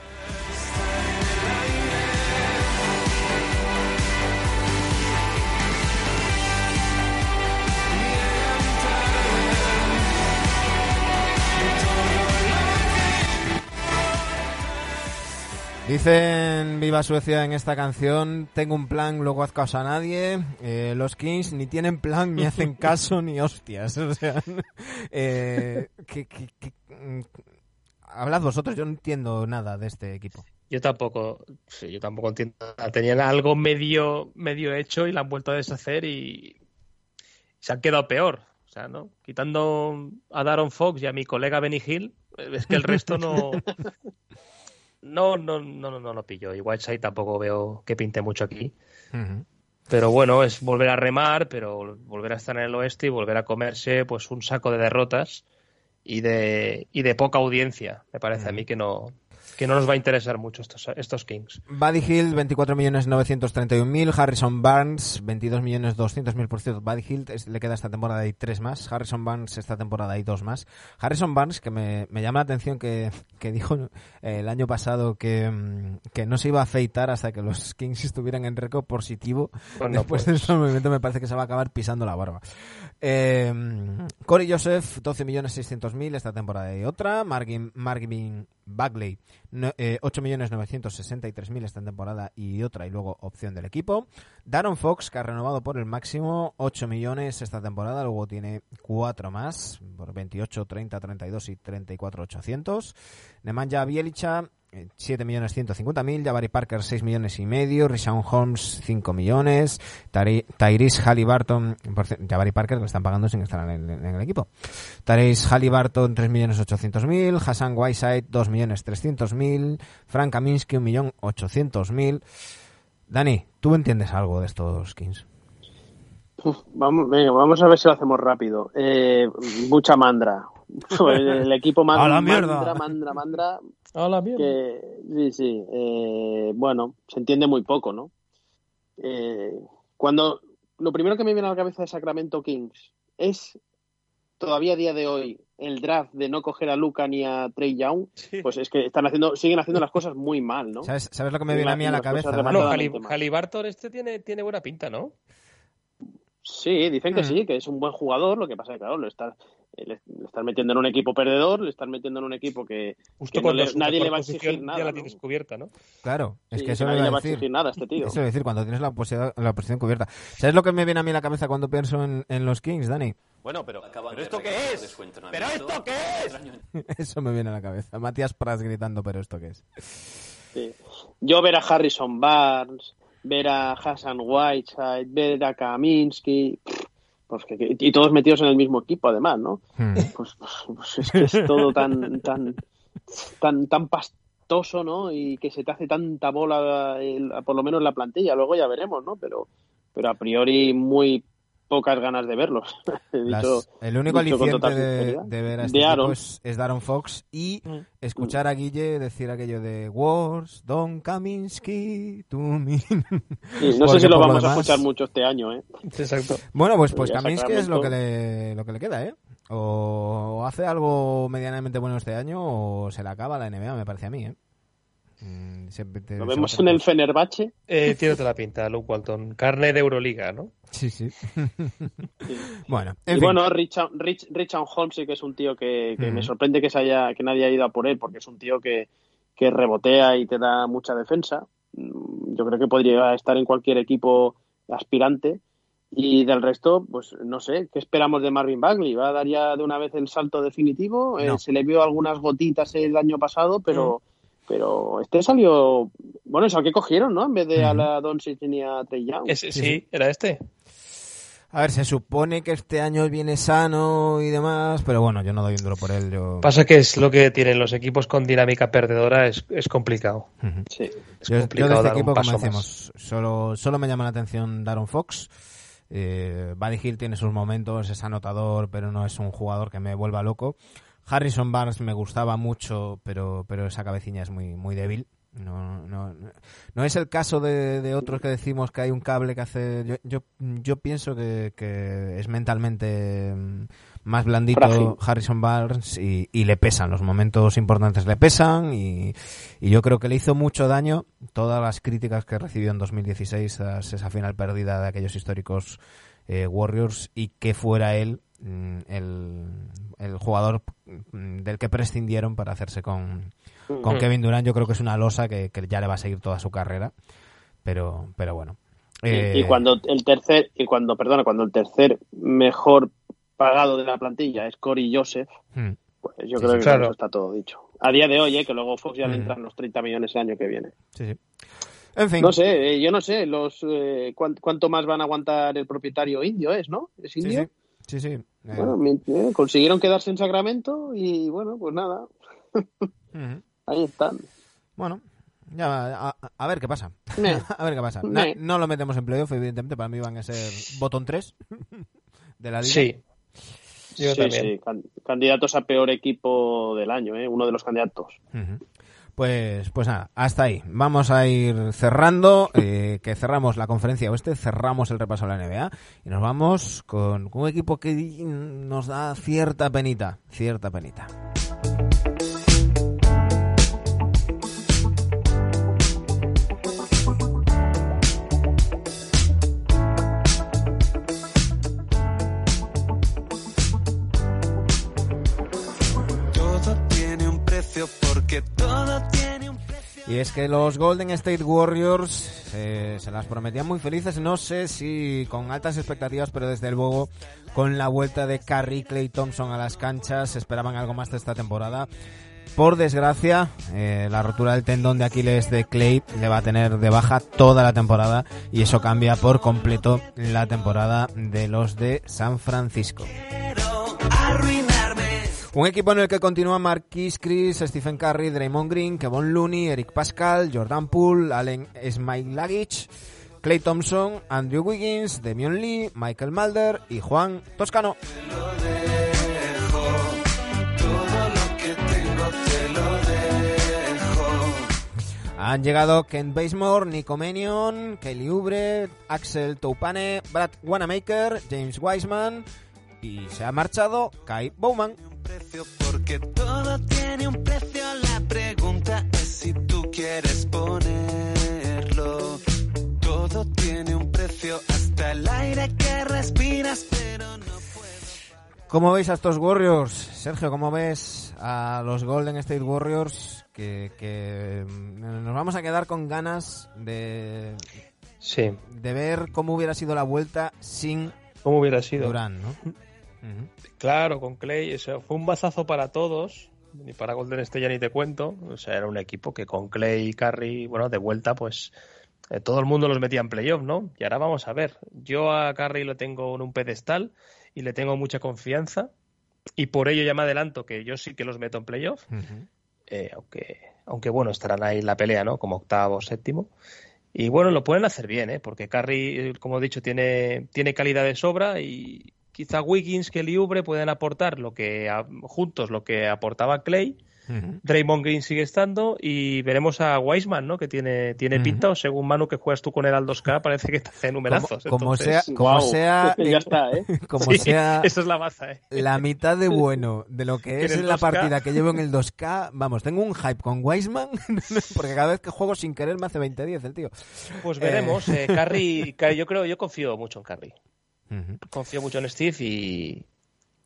Speaker 1: Dicen Viva Suecia en esta canción, tengo un plan, luego haz caso a nadie. Eh, los Kings ni tienen plan, ni hacen caso, ni hostias. O sea, eh, hablad vosotros, yo no entiendo nada de este equipo.
Speaker 3: Yo tampoco, sí, yo tampoco entiendo. nada. Tenían algo medio, medio hecho y la han vuelto a deshacer y se han quedado peor. O sea, ¿no? Quitando a Daron Fox y a mi colega Benny Hill, es que el resto no. No, no, no, no, no lo pillo. Y Whiteside tampoco veo que pinte mucho aquí. Pero bueno, es volver a remar, pero volver a estar en el oeste y volver a comerse pues un saco de derrotas y de, y de poca audiencia. Me parece a mí que no, que no nos va a interesar mucho estos, estos Kings.
Speaker 1: Buddy Hill, 24.931.000. Harrison Barnes, 22.200.000. Por cierto, Buddy Hill es- le queda esta temporada y tres más. Harrison Barnes esta temporada y dos más. Harrison Barnes, que me, me llama la atención que, que dijo eh, el año pasado que, mm, que no se iba a afeitar hasta que los Kings estuvieran en récord positivo.
Speaker 3: Bueno,
Speaker 1: Después
Speaker 3: pues.
Speaker 1: de ese movimiento me parece que se va a acabar pisando la barba. Eh, Corey Joseph, 12.600.000 esta temporada y otra. Marvin, Marvin Bagley, no, eh, 8.963.000 esta temporada y otra y luego opción del equipo. Darren Fox, que ha renovado por el máximo 8 millones esta temporada, luego tiene 4 más, por 28, 30, 32 y 34, 800. Nemanja Bielicha, eh, 7.150.000, Jabari Parker 6 millones y medio, Rishawn Holmes 5 millones, Tyrese Halliburton, Jabari Parker que lo están pagando sin estar en el, en el equipo. Tyrese Halliburton 3 millones 800.000, Hassan Whiteside 2 millones 300.000, Frank Kaminsky 1 millón 800.000. Dani, ¿tú entiendes algo de estos Kings?
Speaker 2: Uf, vamos, venga, vamos a ver si lo hacemos rápido. Eh, mucha mandra. Pues el equipo más
Speaker 1: ¡A la mierda!
Speaker 2: mandra, mandra, mandra, que sí, sí, eh, bueno, se entiende muy poco, ¿no? Eh, cuando lo primero que me viene a la cabeza de Sacramento Kings es todavía a día de hoy el draft de no coger a Luca ni a Trey Young, pues es que están haciendo, siguen haciendo las cosas muy mal, ¿no?
Speaker 1: ¿Sabes, sabes lo que me viene a mí a la cabeza?
Speaker 3: Halliburton este tiene, tiene buena pinta, ¿no?
Speaker 2: Sí, dicen que
Speaker 1: Mm.
Speaker 2: sí, que es un buen jugador, lo que pasa es que, claro, le están, le, le están metiendo en un equipo perdedor, le están metiendo en un equipo que,
Speaker 3: Justo
Speaker 2: que no le- nadie le va a exigir nada.
Speaker 3: Ya la cubierta, ¿no?
Speaker 1: Claro, es
Speaker 2: Sí,
Speaker 1: que eso
Speaker 2: nadie
Speaker 1: me
Speaker 2: le va
Speaker 1: a decir.
Speaker 2: exigir nada a este tío.
Speaker 1: Eso a decir, cuando tienes la, posición- la posición cubierta. ¿Sabes lo que me viene a mí a la cabeza cuando pienso en, en los Kings, Dani?
Speaker 6: Bueno, pero, ¿pero esto qué es? ¿Pero esto qué es?
Speaker 1: Eso me viene a la cabeza. Matías Prats gritando, pero ¿esto qué es?
Speaker 2: Sí. Yo ver a Harrison Barnes, ver a Hassan Whiteside, ver a Kaminsky, pues que- y todos metidos en el mismo equipo además, ¿no?
Speaker 1: Hmm.
Speaker 2: Pues, pues- pues es que es todo tan, tan, tan, tan pastoso, ¿no? Y que se te hace tanta bola, el- por lo menos en la plantilla. Luego ya veremos, ¿no? Pero, pero a priori muy pocas ganas de verlos. He
Speaker 1: Las-
Speaker 2: dicho-
Speaker 1: el único aliciente de, ver a este equipo
Speaker 2: Aaron.
Speaker 1: es, es Daron Fox y
Speaker 3: Mm.
Speaker 1: escuchar a Guille decir aquello de Wars, Don Kaminsky, to me.
Speaker 2: Sí, no sé si lo vamos a escuchar mucho este año, ¿eh?
Speaker 3: Exacto.
Speaker 1: Bueno, pues, pues Kaminsky es lo que, le, lo que le queda, ¿eh? O hace algo medianamente bueno este año o se le acaba la NBA, me parece a mí, ¿eh? Mm, siempre te-
Speaker 2: Lo vemos en el Fenerbahce.
Speaker 3: Eh, tiene toda la pinta, Luke Walton. Carne de Euroliga, ¿no?
Speaker 1: Sí, sí.
Speaker 2: Sí.
Speaker 1: bueno,
Speaker 2: Y
Speaker 1: en fin.
Speaker 2: bueno, Richard, Rich, Richard Holmes sí que es un tío que, que
Speaker 1: Ujú.
Speaker 2: me sorprende que, se haya, que nadie haya ido a por él, porque es un tío que, que rebotea y te da mucha defensa. Mm, Yo creo que podría estar en cualquier equipo aspirante. Y del resto, pues no sé, ¿qué esperamos de Marvin Bagley? ¿Va a dar ya de una vez el salto definitivo? Eh,
Speaker 1: No.
Speaker 2: se le vio algunas gotitas el año pasado, pero, pero este salió. Bueno, es al que cogieron, ¿no? En vez de a la Doncic ni a Trey Young.
Speaker 3: Ese- sí, era este.
Speaker 1: A ver, se supone que este año viene sano y demás, pero bueno, yo no doy un duro por él. Yo...
Speaker 3: Pasa que es lo que tienen los equipos con dinámica perdedora, es, es complicado.
Speaker 2: Sí.
Speaker 3: Es
Speaker 1: Yo, yo
Speaker 3: complicado
Speaker 1: de este
Speaker 3: dar
Speaker 1: equipo, como decimos, solo, solo me llama la atención Daron Fox. Eh, Buddy Hill tiene sus momentos, es anotador, pero no es un jugador que me vuelva loco. Harrison Barnes me gustaba mucho, pero, pero esa cabecilla es muy, muy débil. No, no, no- no es el caso de, de otros que decimos que hay un cable que hace. Yo, yo, yo pienso que, que es mentalmente mm, más blandito
Speaker 2: Frágil.
Speaker 1: Harrison Barnes y, y le pesan. Los momentos importantes le pesan y, y yo creo que le hizo mucho daño todas las críticas que recibió en 2016 tras esa final perdida de aquellos históricos eh, Warriors y que fuera él el, el jugador mm, del que prescindieron para hacerse con, con
Speaker 3: Mm.
Speaker 1: Kevin Durant. Yo creo que es una losa que, que ya le va a seguir toda su carrera, pero, pero bueno.
Speaker 2: Y-
Speaker 1: Eh,
Speaker 2: Y cuando el tercer, y cuando, perdona, cuando el tercer mejor pagado de la plantilla es Corey Joseph,
Speaker 1: hmm,
Speaker 2: pues yo
Speaker 1: Sí,
Speaker 2: creo
Speaker 1: sí,
Speaker 2: que
Speaker 3: claro.
Speaker 2: con eso está todo dicho. A día de hoy, eh, que luego Fox ya le
Speaker 1: Mm.
Speaker 2: entran los 30 millones el año que viene.
Speaker 1: sí, sí. En fin.
Speaker 2: No sé, eh, yo no sé los eh, cuán- cuánto más van a aguantar el propietario indio es, ¿no? ¿Es
Speaker 1: Sí,
Speaker 2: indio?
Speaker 1: sí. Sí, sí. Eh,
Speaker 2: Bueno, eh, consiguieron quedarse en Sacramento y bueno, pues nada, ahí están.
Speaker 1: Bueno, ya a, a- ver qué pasa. A ver qué pasa. No, lo metemos en playoff, evidentemente. Para mí van a ser botón 3 de la liga.
Speaker 3: Sí. Yo
Speaker 2: sí,
Speaker 3: también.
Speaker 2: sí, can- candidatos a peor equipo del año, ¿eh? uno de los candidatos.
Speaker 1: Pues, pues nada, hasta ahí. Vamos a ir cerrando, eh, que cerramos la conferencia oeste, cerramos el repaso a la NBA y nos vamos con un equipo que nos da cierta penita, cierta penita.
Speaker 5: Todo tiene un.
Speaker 1: Y es que los Golden State Warriors eh, se las prometían muy felices, no sé si con altas expectativas, pero desde luego con la vuelta de Curry Clay Thompson a las canchas esperaban algo más de esta temporada. Por desgracia, eh, la rotura del tendón de Aquiles de Clay le va a tener de baja toda la temporada y eso cambia por completo la temporada de los de San Francisco. Un equipo en el que continúa Marquis Chris, Stephen Curry, Draymond Green, Kevon Looney, Eric Pascal, Jordan Poole, Allen Smilagic, Clay Thompson, Andrew Wiggins, Demion Lee, Michael Mulder y Juan Toscano. Han llegado Kent Basemore, Nico Menion, Kelly Ubre, Axel Toupane, Brad Wanamaker, James Wiseman y se ha marchado Kai Bowman
Speaker 5: precio porque todo tiene un precio. La pregunta es si tú quieres ponerlo. Todo tiene un precio, hasta el aire que respiras, pero no puedes.
Speaker 1: ¿Cómo veis a estos Warriors? Sergio, ¿cómo ves a los Golden State Warriors? Que, que mm, nos vamos a quedar con ganas de,
Speaker 3: Sí,
Speaker 1: de ver cómo hubiera sido la vuelta sin
Speaker 3: ¿cómo hubiera sido?
Speaker 1: Durán, ¿no?
Speaker 3: Claro, con Clay, o sea, fue un bazazo para todos. Ni para Golden State ya ni te cuento. O sea, era un equipo que con Clay y Curry, bueno, de vuelta, pues eh, todo el mundo los metía en playoff, ¿no? Y ahora vamos a ver. Yo a Curry lo tengo en un pedestal y le tengo mucha confianza. Y por ello ya me adelanto que yo sí que los meto en playoff. Eh, aunque, aunque bueno, estarán ahí en la pelea, ¿no? Como octavo o séptimo. Y bueno, lo pueden hacer bien, ¿eh? Porque Curry, como he dicho, tiene, tiene calidad de sobra y quizá Wiggins, Kelly Oubre pueden aportar lo que a- juntos lo que aportaba Clay.
Speaker 1: Ujú.
Speaker 3: Draymond Green sigue estando y veremos a Wiseman, ¿no? Que tiene, tiene pinta, o según Manu que juegas tú con él al 2K, parece que te hace numerazos.
Speaker 1: Como, como
Speaker 3: Entonces,
Speaker 1: sea, como sea,
Speaker 2: ya está, ¿eh?
Speaker 1: como
Speaker 3: sí,
Speaker 1: sea
Speaker 3: esa es la baza, ¿eh?
Speaker 1: la mitad de bueno de lo que
Speaker 3: Que
Speaker 1: es
Speaker 3: en el
Speaker 1: la
Speaker 3: 2K.
Speaker 1: partida que llevo en el 2K, vamos, tengo un hype con Wiseman, porque cada vez que juego sin querer me hace 20-10 el tío.
Speaker 3: Pues veremos. Eh, Curry, Curry, yo creo, yo confío mucho en
Speaker 1: Ujú.
Speaker 3: Confío mucho en Steve y,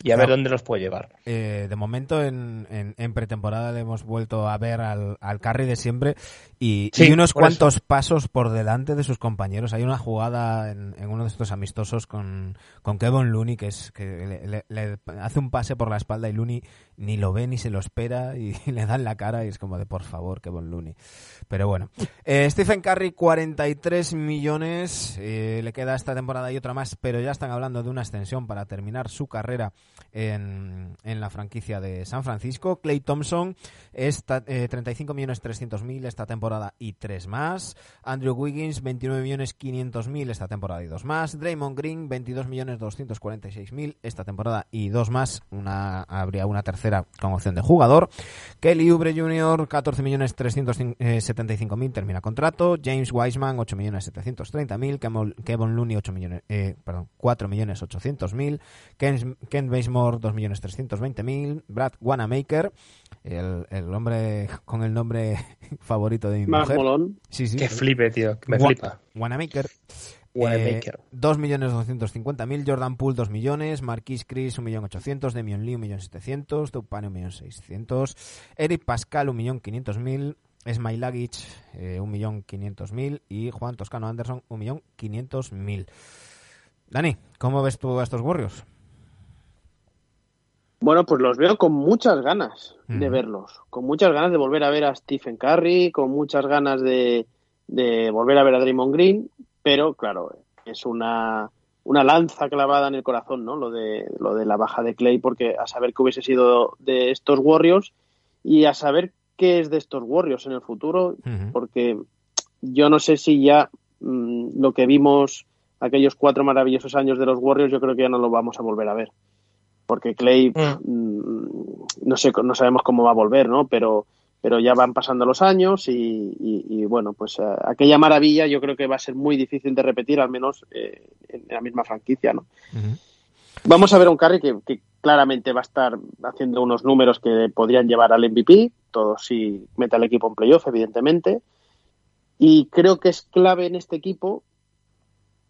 Speaker 3: y a ver dónde los puede llevar.
Speaker 1: Eh, de momento en, en- en pretemporada le hemos vuelto a ver al, al Curry de siempre y,
Speaker 3: Sí,
Speaker 1: y unos cuantos pasos por delante de sus compañeros. Hay una jugada en, en uno de estos amistosos con, con Kevin Looney que es que le, le- le hace un pase por la espalda y Looney ni lo ve ni se lo espera y le dan la cara y es como de por favor Kevin Looney. Pero bueno, Eh, Stephen Curry 43 millones, eh, le queda esta temporada y otra más, pero ya están hablando de una extensión para terminar su carrera en, en la franquicia de San Francisco. Clay Thompson esta, eh, 35 millones 300 mil esta temporada y tres más. Andrew Wiggins 29 millones 500 mil esta temporada y dos más. Draymond Green 22 millones 246 mil esta temporada y dos más. Una habría una tercera con opción de jugador. Kelly Oubre Jr. 14 millones 375 mil termina contrato. James Wiseman 8 millones 730 mil. Kevin Looney 8 millones, eh, perdón, 4 millones 800 mil. Ken, Ken Basemore 2 millones 320 mil. Brad Wanamaker, el, el hombre con el nombre favorito de mi
Speaker 2: Más
Speaker 1: mujer.
Speaker 2: molón.
Speaker 1: Sí, sí.
Speaker 3: Que flipe, tío. que Me
Speaker 1: Gua-
Speaker 3: flipa.
Speaker 1: Wanamaker.
Speaker 3: Wanamaker.
Speaker 1: Eh, 2.250.000, Jordan Poole 2 millones, Marquis Chris 1.800.000, Demion Lee 1.700.000, Tupane 1.600.000, Eric Pascal 1.500.000, Smailagic eh, 1.500.000 y Juan Toscano Anderson 1.500.000. Dani, ¿cómo ves tú a estos Warriors?
Speaker 2: Bueno, pues los veo con muchas ganas de verlos, con muchas ganas de volver a ver a Stephen Curry, con muchas ganas de, de volver a ver a Draymond Green, pero claro, es una, una lanza clavada en el corazón, ¿no? Lo de, lo de la baja de Clay, porque a saber qué hubiese sido de estos Warriors y a saber qué es de estos Warriors en el futuro, porque yo no sé si ya mm, lo que vimos aquellos cuatro maravillosos años de los Warriors, yo creo que ya no lo vamos a volver a ver. Porque Clay, mm, no sé, no sabemos cómo va a volver, ¿no? Pero, pero ya van pasando los años y, y- y, bueno, pues eh, aquella maravilla yo creo que va a ser muy difícil de repetir, al menos eh, en la misma franquicia, ¿no? Vamos a ver a un Curry que, que claramente va a estar haciendo unos números que podrían llevar al MVP, todo si mete al equipo en playoff, evidentemente. Y creo que es clave en este equipo,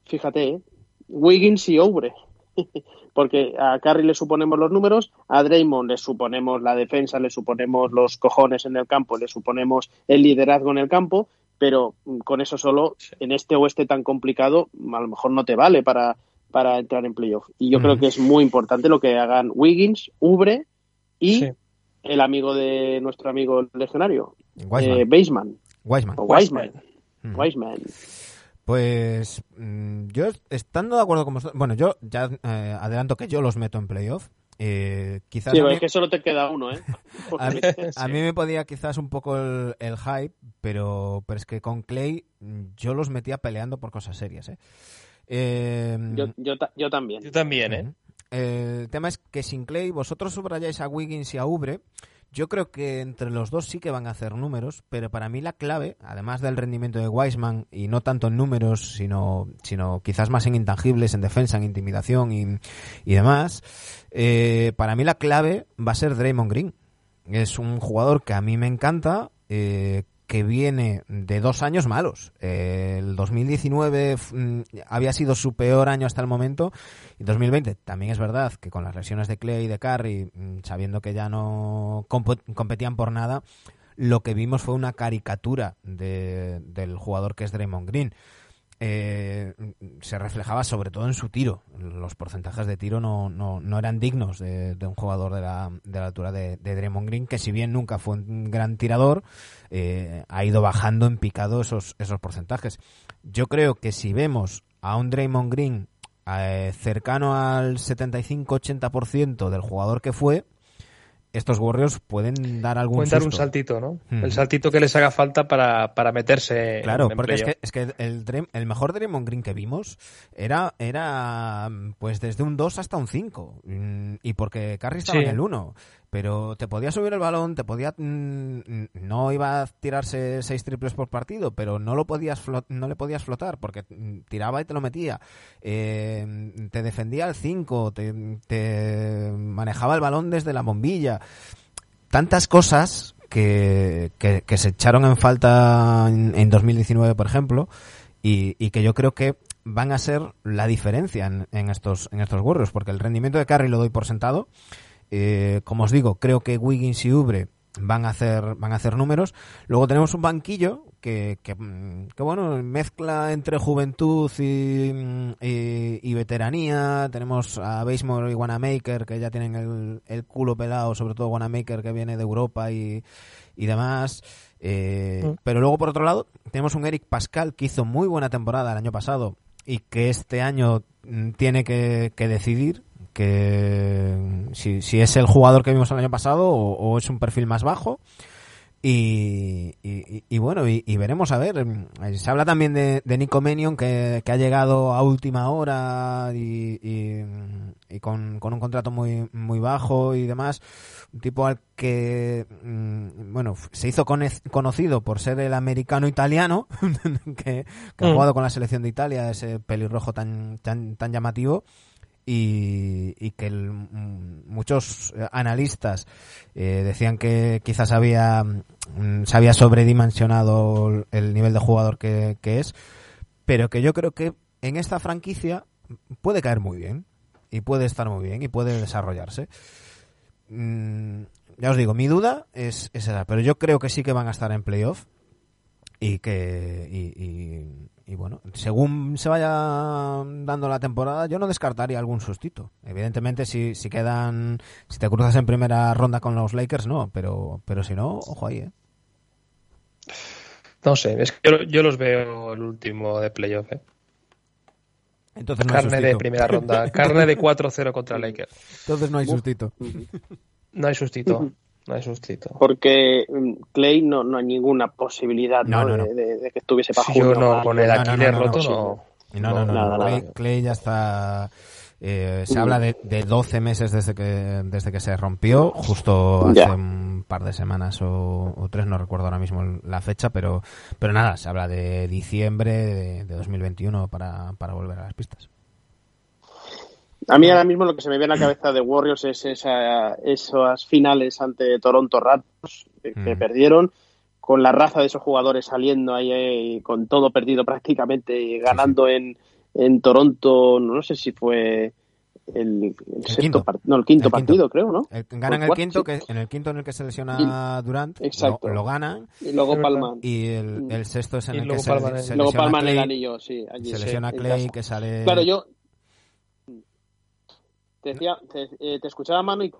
Speaker 2: fíjate, ¿eh? Wiggins y Oubre. Porque a Curry le suponemos los números, a Draymond le suponemos la defensa, le suponemos los cojones en el campo, le suponemos el liderazgo en el campo, pero con eso solo, en este oeste tan complicado, a lo mejor no te vale para, para entrar en playoff. Y yo creo que es muy importante lo que hagan Wiggins, Ubre y
Speaker 3: Sí.
Speaker 2: el amigo de nuestro amigo legionario,
Speaker 1: Wiseman.
Speaker 2: eh, Baseman,
Speaker 1: Wiseman.
Speaker 2: o. Wiseman.
Speaker 1: Pues mm, yo estando de acuerdo con vosotros, bueno, yo ya eh, adelanto que yo los meto en playoff. Eh, quizás
Speaker 2: Sí,
Speaker 1: a mí-
Speaker 2: es que solo te queda uno, ¿eh?
Speaker 1: A mí, a mí me podía quizás un poco el, el hype, pero, pero es que con Clay mm, yo los metía peleando por cosas serias. ¿eh? Eh,
Speaker 2: yo, yo, ta- yo también.
Speaker 3: Yo también, ¿eh?
Speaker 1: ujú. El tema es que sin Clay vosotros subrayáis a Wiggins y a Ubre, Yo creo que entre los dos sí que van a hacer números, pero para mí la clave, además del rendimiento de Wiseman, y no tanto en números, sino, sino quizás más en intangibles, en defensa, en intimidación y, y demás, eh, para mí la clave va a ser Draymond Green. Es un jugador que a mí me encanta, eh, que viene de dos años malos. Eh, el 2019 mm, había sido su peor año hasta el momento y 2020 también es verdad que con las lesiones de Clay y de Curry, mm, sabiendo que ya no competían por nada, lo que vimos fue una caricatura de- del jugador que es Draymond Green. Eh, se reflejaba sobre todo en su tiro. Los porcentajes de tiro no, no, no eran dignos de, un jugador de la, de la altura de, de Draymond Green, que si bien nunca fue un gran tirador, eh, ha ido bajando en picado esos, esos porcentajes. Yo creo que si vemos a un Draymond Green eh, cercano al 75-80% del jugador que fue, estos Warriors pueden dar algún
Speaker 3: Pueden dar un saltito, ¿no?
Speaker 1: Mm.
Speaker 3: El saltito que les haga falta para, para meterse
Speaker 1: Claro,
Speaker 3: en
Speaker 1: porque es que, es que el, Dream- el mejor Draymond Green que vimos era, era pues desde un 2 hasta un 5. Mm, Y porque Curry estaba
Speaker 3: Sí.
Speaker 1: en el 1. Pero te podía subir el balón, te podía. mm, No iba a tirarse 6 triples por partido, pero no, lo podías no le podías flotar porque mm, tiraba y te lo metía. Eh, te defendía al 5, te, te manejaba el balón desde la bombilla tantas cosas que, que, se echaron en falta en, en 2019, por ejemplo, y, que yo creo que van a ser la diferencia en, en estos en estos Warriors, porque el rendimiento de Curry lo doy por sentado. Eh, como os digo, creo que Wiggins y Ubre van a hacer van a hacer números. Luego tenemos un banquillo que, que, mm, que, bueno mezcla entre juventud y, mm, y, y veteranía. Tenemos a Basemore y Wanamaker que ya tienen el, el culo pelado, sobre todo Wanamaker que viene de Europa y, y demás. Eh,
Speaker 3: Mm.
Speaker 1: Pero luego por otro lado tenemos un Eric Pascal que hizo muy buena temporada el año pasado y que este año tiene que, que decidir que si, si es el jugador que vimos el año pasado o, o es un perfil más bajo. Y, y- y- bueno, y, y veremos a ver. mm, Se habla también de, de Nico Menion que, que ha llegado a última hora y, y- y con, con un contrato muy, muy bajo y demás. Un tipo al que, mm, bueno, se hizo conec- conocido por ser el americano italiano que, que ha
Speaker 3: Mm.
Speaker 1: jugado con la selección de Italia, ese pelirrojo tan, tan, tan llamativo y, y que mm, muchos eh, analistas eh, decían que quizás había mm, se había sobredimensionado el nivel de jugador que, que es, pero que yo creo que en esta franquicia puede caer muy bien y puede estar muy bien y puede desarrollarse. Mm, ya os digo, mi duda es, es esa, pero yo creo que sí que van a estar en playoff y que y, y- y bueno según se vaya dando la temporada yo no descartaría algún sustito evidentemente si, si quedan si te cruzas en primera ronda con los Lakers no pero pero si no ojo ahí ¿eh?
Speaker 3: No sé, es que yo, yo los veo el último de playoff. ¿eh?
Speaker 1: entonces no hay
Speaker 3: Carne de primera ronda. Carne de 4-0 contra Lakers.
Speaker 1: entonces no hay sustito
Speaker 3: No hay sustito. No hay sustito.
Speaker 2: Porque mm, Clay no, no hay ninguna posibilidad
Speaker 1: No,
Speaker 2: ¿no?
Speaker 1: no, no.
Speaker 2: De, de- de que estuviese para
Speaker 3: Si yo no, con el
Speaker 1: No, no,
Speaker 3: Aquiles
Speaker 1: no, no,
Speaker 3: roto no.
Speaker 1: no no no,
Speaker 2: Nada,
Speaker 1: no.
Speaker 2: nada.
Speaker 1: Clay, Clay ya está eh, se habla de, de 12 meses desde que desde que se rompió justo hace un par de semanas o, o tres no recuerdo ahora mismo la fecha pero pero nada se habla de diciembre de, de 2021 para, para volver a las pistas
Speaker 2: A mí ahora mismo lo que se me viene a la cabeza de Warriors es esa, esas finales ante Toronto Raptors que, que
Speaker 1: Mm.
Speaker 2: perdieron con la raza de esos jugadores saliendo ahí eh, con todo perdido prácticamente y ganando En, en Toronto, no sé si fue el, el sexto
Speaker 1: quinto.
Speaker 2: part- no, el quinto
Speaker 1: El quinto.
Speaker 2: partido, creo, ¿no?
Speaker 1: El- ganan el quinto, que en el quinto en el que se lesiona Durant,
Speaker 2: Exacto.
Speaker 1: lo, lo ganan
Speaker 2: Y luego. Palman.
Speaker 1: y el,
Speaker 2: Mm.
Speaker 1: el sexto es en
Speaker 3: Y
Speaker 1: el que se, se
Speaker 2: luego
Speaker 1: lesiona
Speaker 2: Palman el
Speaker 1: Clay,
Speaker 2: anillo, sí. allí,
Speaker 1: se
Speaker 2: sí,
Speaker 1: lesiona
Speaker 2: en
Speaker 1: Clay que sale
Speaker 2: Claro, yo te decía, te, eh, te escuchaba mano y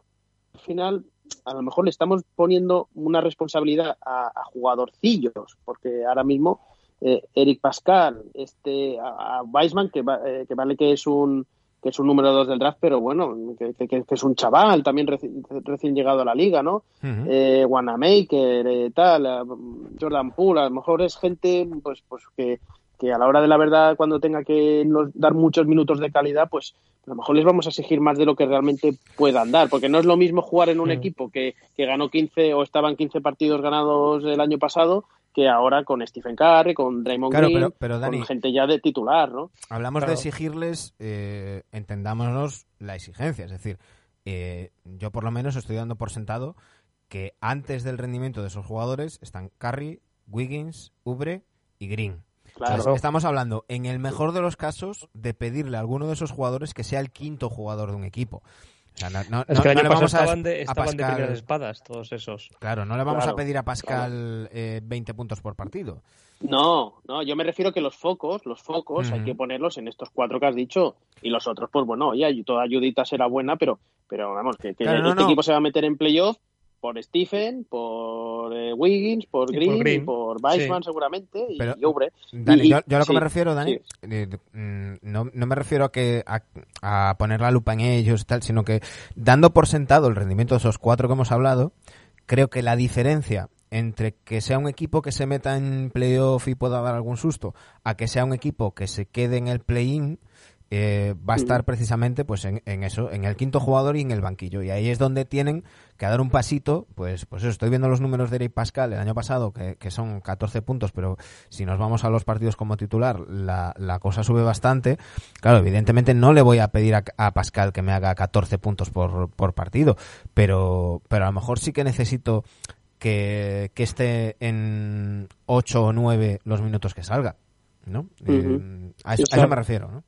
Speaker 2: al final a lo mejor le estamos poniendo una responsabilidad a, a jugadorcillos, porque ahora mismo eh, Eric Pascal, este a, a Weisman, que, va- eh, que vale que es un que es un número dos del draft, pero bueno, que, que- que es un chaval también reci- recién llegado a la liga, ¿no?
Speaker 1: Ujú.
Speaker 2: eh, Wanamaker, eh, tal, Jordan Poole, a lo mejor es gente pues, pues que, que a la hora de la verdad, cuando tenga que nos- dar muchos minutos de calidad, pues a lo mejor les vamos a exigir más de lo que realmente puedan dar, porque no es lo mismo jugar en un
Speaker 3: Mm.
Speaker 2: equipo que, que ganó 15 o estaban 15 partidos ganados el año pasado que ahora con Stephen Curry, con Draymond
Speaker 1: Claro,
Speaker 2: Green,
Speaker 1: pero- pero, Dani-
Speaker 2: con gente ya de titular, ¿no?
Speaker 1: Hablamos de exigirles, eh, entendámonos la exigencia. Es decir, eh, yo por lo menos estoy dando por sentado que antes del rendimiento de esos jugadores están Curry, Wiggins, Ubre y Green. O sea,
Speaker 2: Claro.
Speaker 1: estamos hablando, en el mejor de los casos, de pedirle a alguno de esos jugadores que sea el quinto jugador de un equipo. O sea, no, no-
Speaker 3: Es
Speaker 1: no-
Speaker 3: que el año
Speaker 1: le
Speaker 3: pasado
Speaker 1: vamos a,
Speaker 3: estaban de,
Speaker 1: a
Speaker 3: estaban de
Speaker 1: Pascal-
Speaker 3: primeras espadas, todos esos.
Speaker 1: Claro, no le vamos
Speaker 2: Claro,
Speaker 1: a pedir a Pascal eh, 20 puntos por partido.
Speaker 2: No, no, yo me refiero que los focos, los focos hay que ponerlos en estos cuatro que has dicho y los otros, pues bueno, oye, ay- toda ayudita será buena, pero, pero vamos, que, que
Speaker 1: Claro, no,
Speaker 2: este
Speaker 1: no.
Speaker 2: equipo se va a meter en playoff por Stephen, por eh, Wiggins, por
Speaker 3: Y por
Speaker 2: Green,
Speaker 3: Green.
Speaker 2: y por Weissman
Speaker 3: Sí.
Speaker 2: seguramente y,
Speaker 1: Pero-
Speaker 2: y Oubre.
Speaker 1: Dani,
Speaker 2: Y-
Speaker 1: yo, yo a lo que
Speaker 2: sí,
Speaker 1: me refiero, Dani,
Speaker 2: sí.
Speaker 1: eh, mm, no, no me refiero a que a, a poner la lupa en ellos y tal, sino que dando por sentado el rendimiento de esos cuatro que hemos hablado, creo que la diferencia entre que sea un equipo que se meta en playoff y pueda dar algún susto, a que sea un equipo que se quede en el play-in, eh, va a estar precisamente pues en, en eso, en el quinto jugador y en el banquillo. Y ahí es donde tienen que dar un pasito, pues, pues eso, estoy viendo los números de Eric Pascal el año pasado, que, que son 14 puntos, pero si nos vamos a los partidos como titular, la, la cosa sube bastante. Claro, evidentemente no le voy a pedir a, a Pascal que me haga 14 puntos por, por partido, pero, pero a lo mejor sí que necesito que, que esté en 8 o 9 los minutos que salga. ¿no? Eh, a, eso, a eso me refiero, ¿no?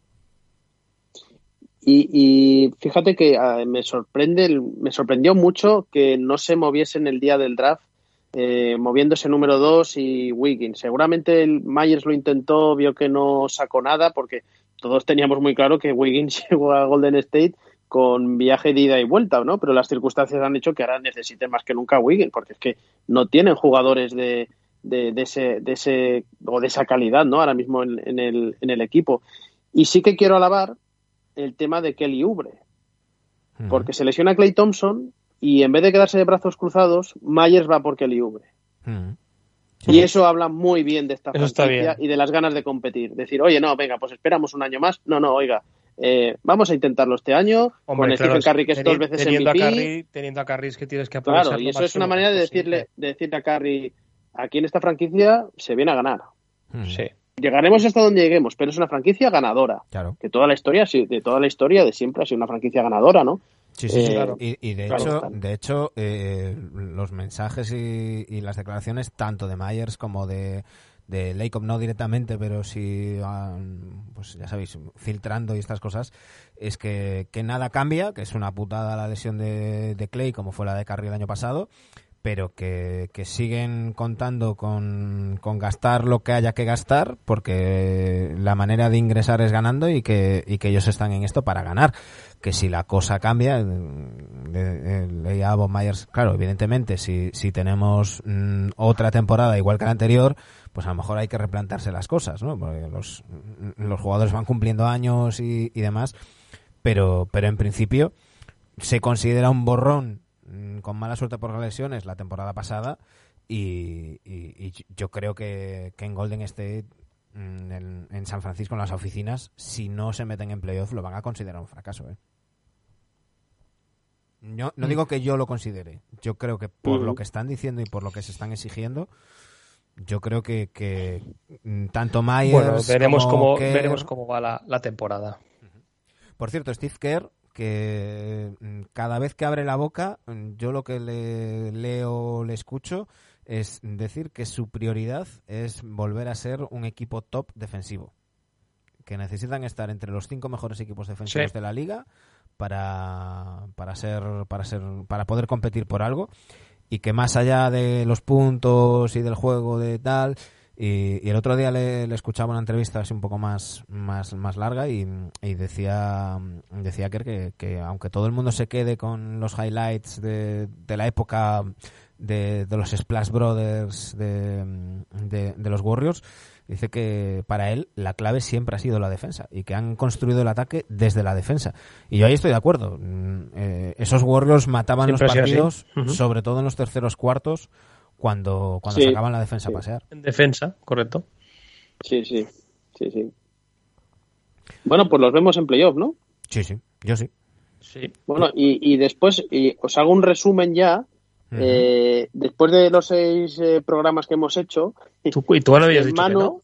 Speaker 2: Y, y fíjate que ah, me sorprende, me sorprendió mucho que no se moviesen el día del draft, eh, moviéndose número 2 y Wiggins. Seguramente el Myers lo intentó, vio que no sacó nada, porque todos teníamos muy claro que Wiggins llegó a Golden State con viaje de ida y vuelta, ¿no? Pero las circunstancias han hecho que ahora necesiten más que nunca a Wiggins, porque es que no tienen jugadores de, de, de ese, de ese o de esa calidad, ¿no? Ahora mismo en, en el, en el equipo. Y sí que quiero alabar el tema de Kelly Oubre,
Speaker 1: Ujú.
Speaker 2: porque se lesiona Clay Thompson y en vez de quedarse de brazos cruzados, Myers va por Kelly Oubre.
Speaker 1: Ujú.
Speaker 2: Y eso habla muy bien de esta franquicia y de las ganas de competir. Decir, oye, no, venga, pues esperamos un año más. No, no, oiga, eh, vamos a intentarlo este año
Speaker 3: Hombre,
Speaker 2: con
Speaker 3: claro,
Speaker 2: Stephen Curry, que es dos veces
Speaker 3: teniendo
Speaker 2: MVP.
Speaker 3: A Curry, teniendo a Curry es que tienes que aprovechar
Speaker 2: claro, y eso es una manera de decirle, de decirle a Curry, aquí en esta franquicia se viene a ganar.
Speaker 3: Sí.
Speaker 2: Llegaremos hasta donde lleguemos, pero es una franquicia ganadora.
Speaker 1: Claro.
Speaker 2: Que toda la historia, sí, de toda la historia de siempre ha sido una franquicia ganadora, ¿no?
Speaker 1: Sí, sí, sí.
Speaker 2: Eh,
Speaker 3: claro.
Speaker 1: Y, y de
Speaker 2: claro,
Speaker 1: hecho,
Speaker 2: claro.
Speaker 1: de hecho eh, los mensajes y, y las declaraciones, tanto de Myers como de, de no directamente, pero sí, ah, pues ya sabéis, filtrando y estas cosas, es que, que nada cambia, que es una putada la lesión de, de Clay, como fue la de Curry el año pasado, pero que, que siguen contando con, con gastar lo que haya que gastar, porque la manera de ingresar es ganando y que, y que ellos están en esto para ganar. Que si la cosa cambia, leía a Bob Myers, claro, evidentemente, si, si tenemos mm, otra temporada igual que la anterior, pues a lo mejor hay que replantarse las cosas, ¿no? Porque los, los jugadores van cumpliendo años y, y demás, pero, pero en principio se considera un borrón mm, con mala suerte por las lesiones la temporada pasada y, y- y yo creo que, que en Golden State, mm, en, en San Francisco, en las oficinas, si no se meten en playoff, lo van a considerar un fracaso. ¿eh? Yo, no digo que yo lo considere, yo creo que por lo que están diciendo y por lo que se están exigiendo, yo creo que, que mm, tanto Myers
Speaker 3: Bueno, veremos
Speaker 1: como
Speaker 3: cómo,
Speaker 1: Kerr-
Speaker 3: veremos cómo va la, la temporada.
Speaker 1: por cierto, Steve Kerr, que mm, cada vez que abre la boca, mm, yo lo que le leo, le escucho, es decir que su prioridad es volver a ser un equipo top defensivo. Que necesitan estar entre los cinco mejores equipos defensivos
Speaker 3: Sí.
Speaker 1: de la liga para, para ser, para ser, para poder competir por algo. Y que más allá de los puntos y del juego de tal, y, y el otro día le, le escuchaba una entrevista así un poco más, más, más larga y, y decía, decía Kerr que, que aunque todo el mundo se quede con los highlights de, de la época de, de los Splash Brothers de, de, los Warriors, dice que para él la clave siempre ha sido la defensa y que han construido el ataque desde la defensa. Y yo ahí estoy de acuerdo. Mm, eh, esos Warriors mataban
Speaker 3: Siempre
Speaker 1: los partidos, sobre todo en los terceros cuartos, cuando, cuando
Speaker 2: Sí.
Speaker 1: sacaban la defensa
Speaker 2: Sí.
Speaker 1: a pasear.
Speaker 3: En defensa, correcto.
Speaker 2: Sí, sí. Sí, sí. Bueno, pues los vemos en playoff, ¿no?
Speaker 1: Sí, sí, yo sí.
Speaker 3: Sí.
Speaker 2: Bueno, y, y después y os hago un resumen ya. eh, después de los seis eh, programas que hemos hecho,
Speaker 3: ¿Tú, y tú no habías
Speaker 2: en
Speaker 3: dicho que no?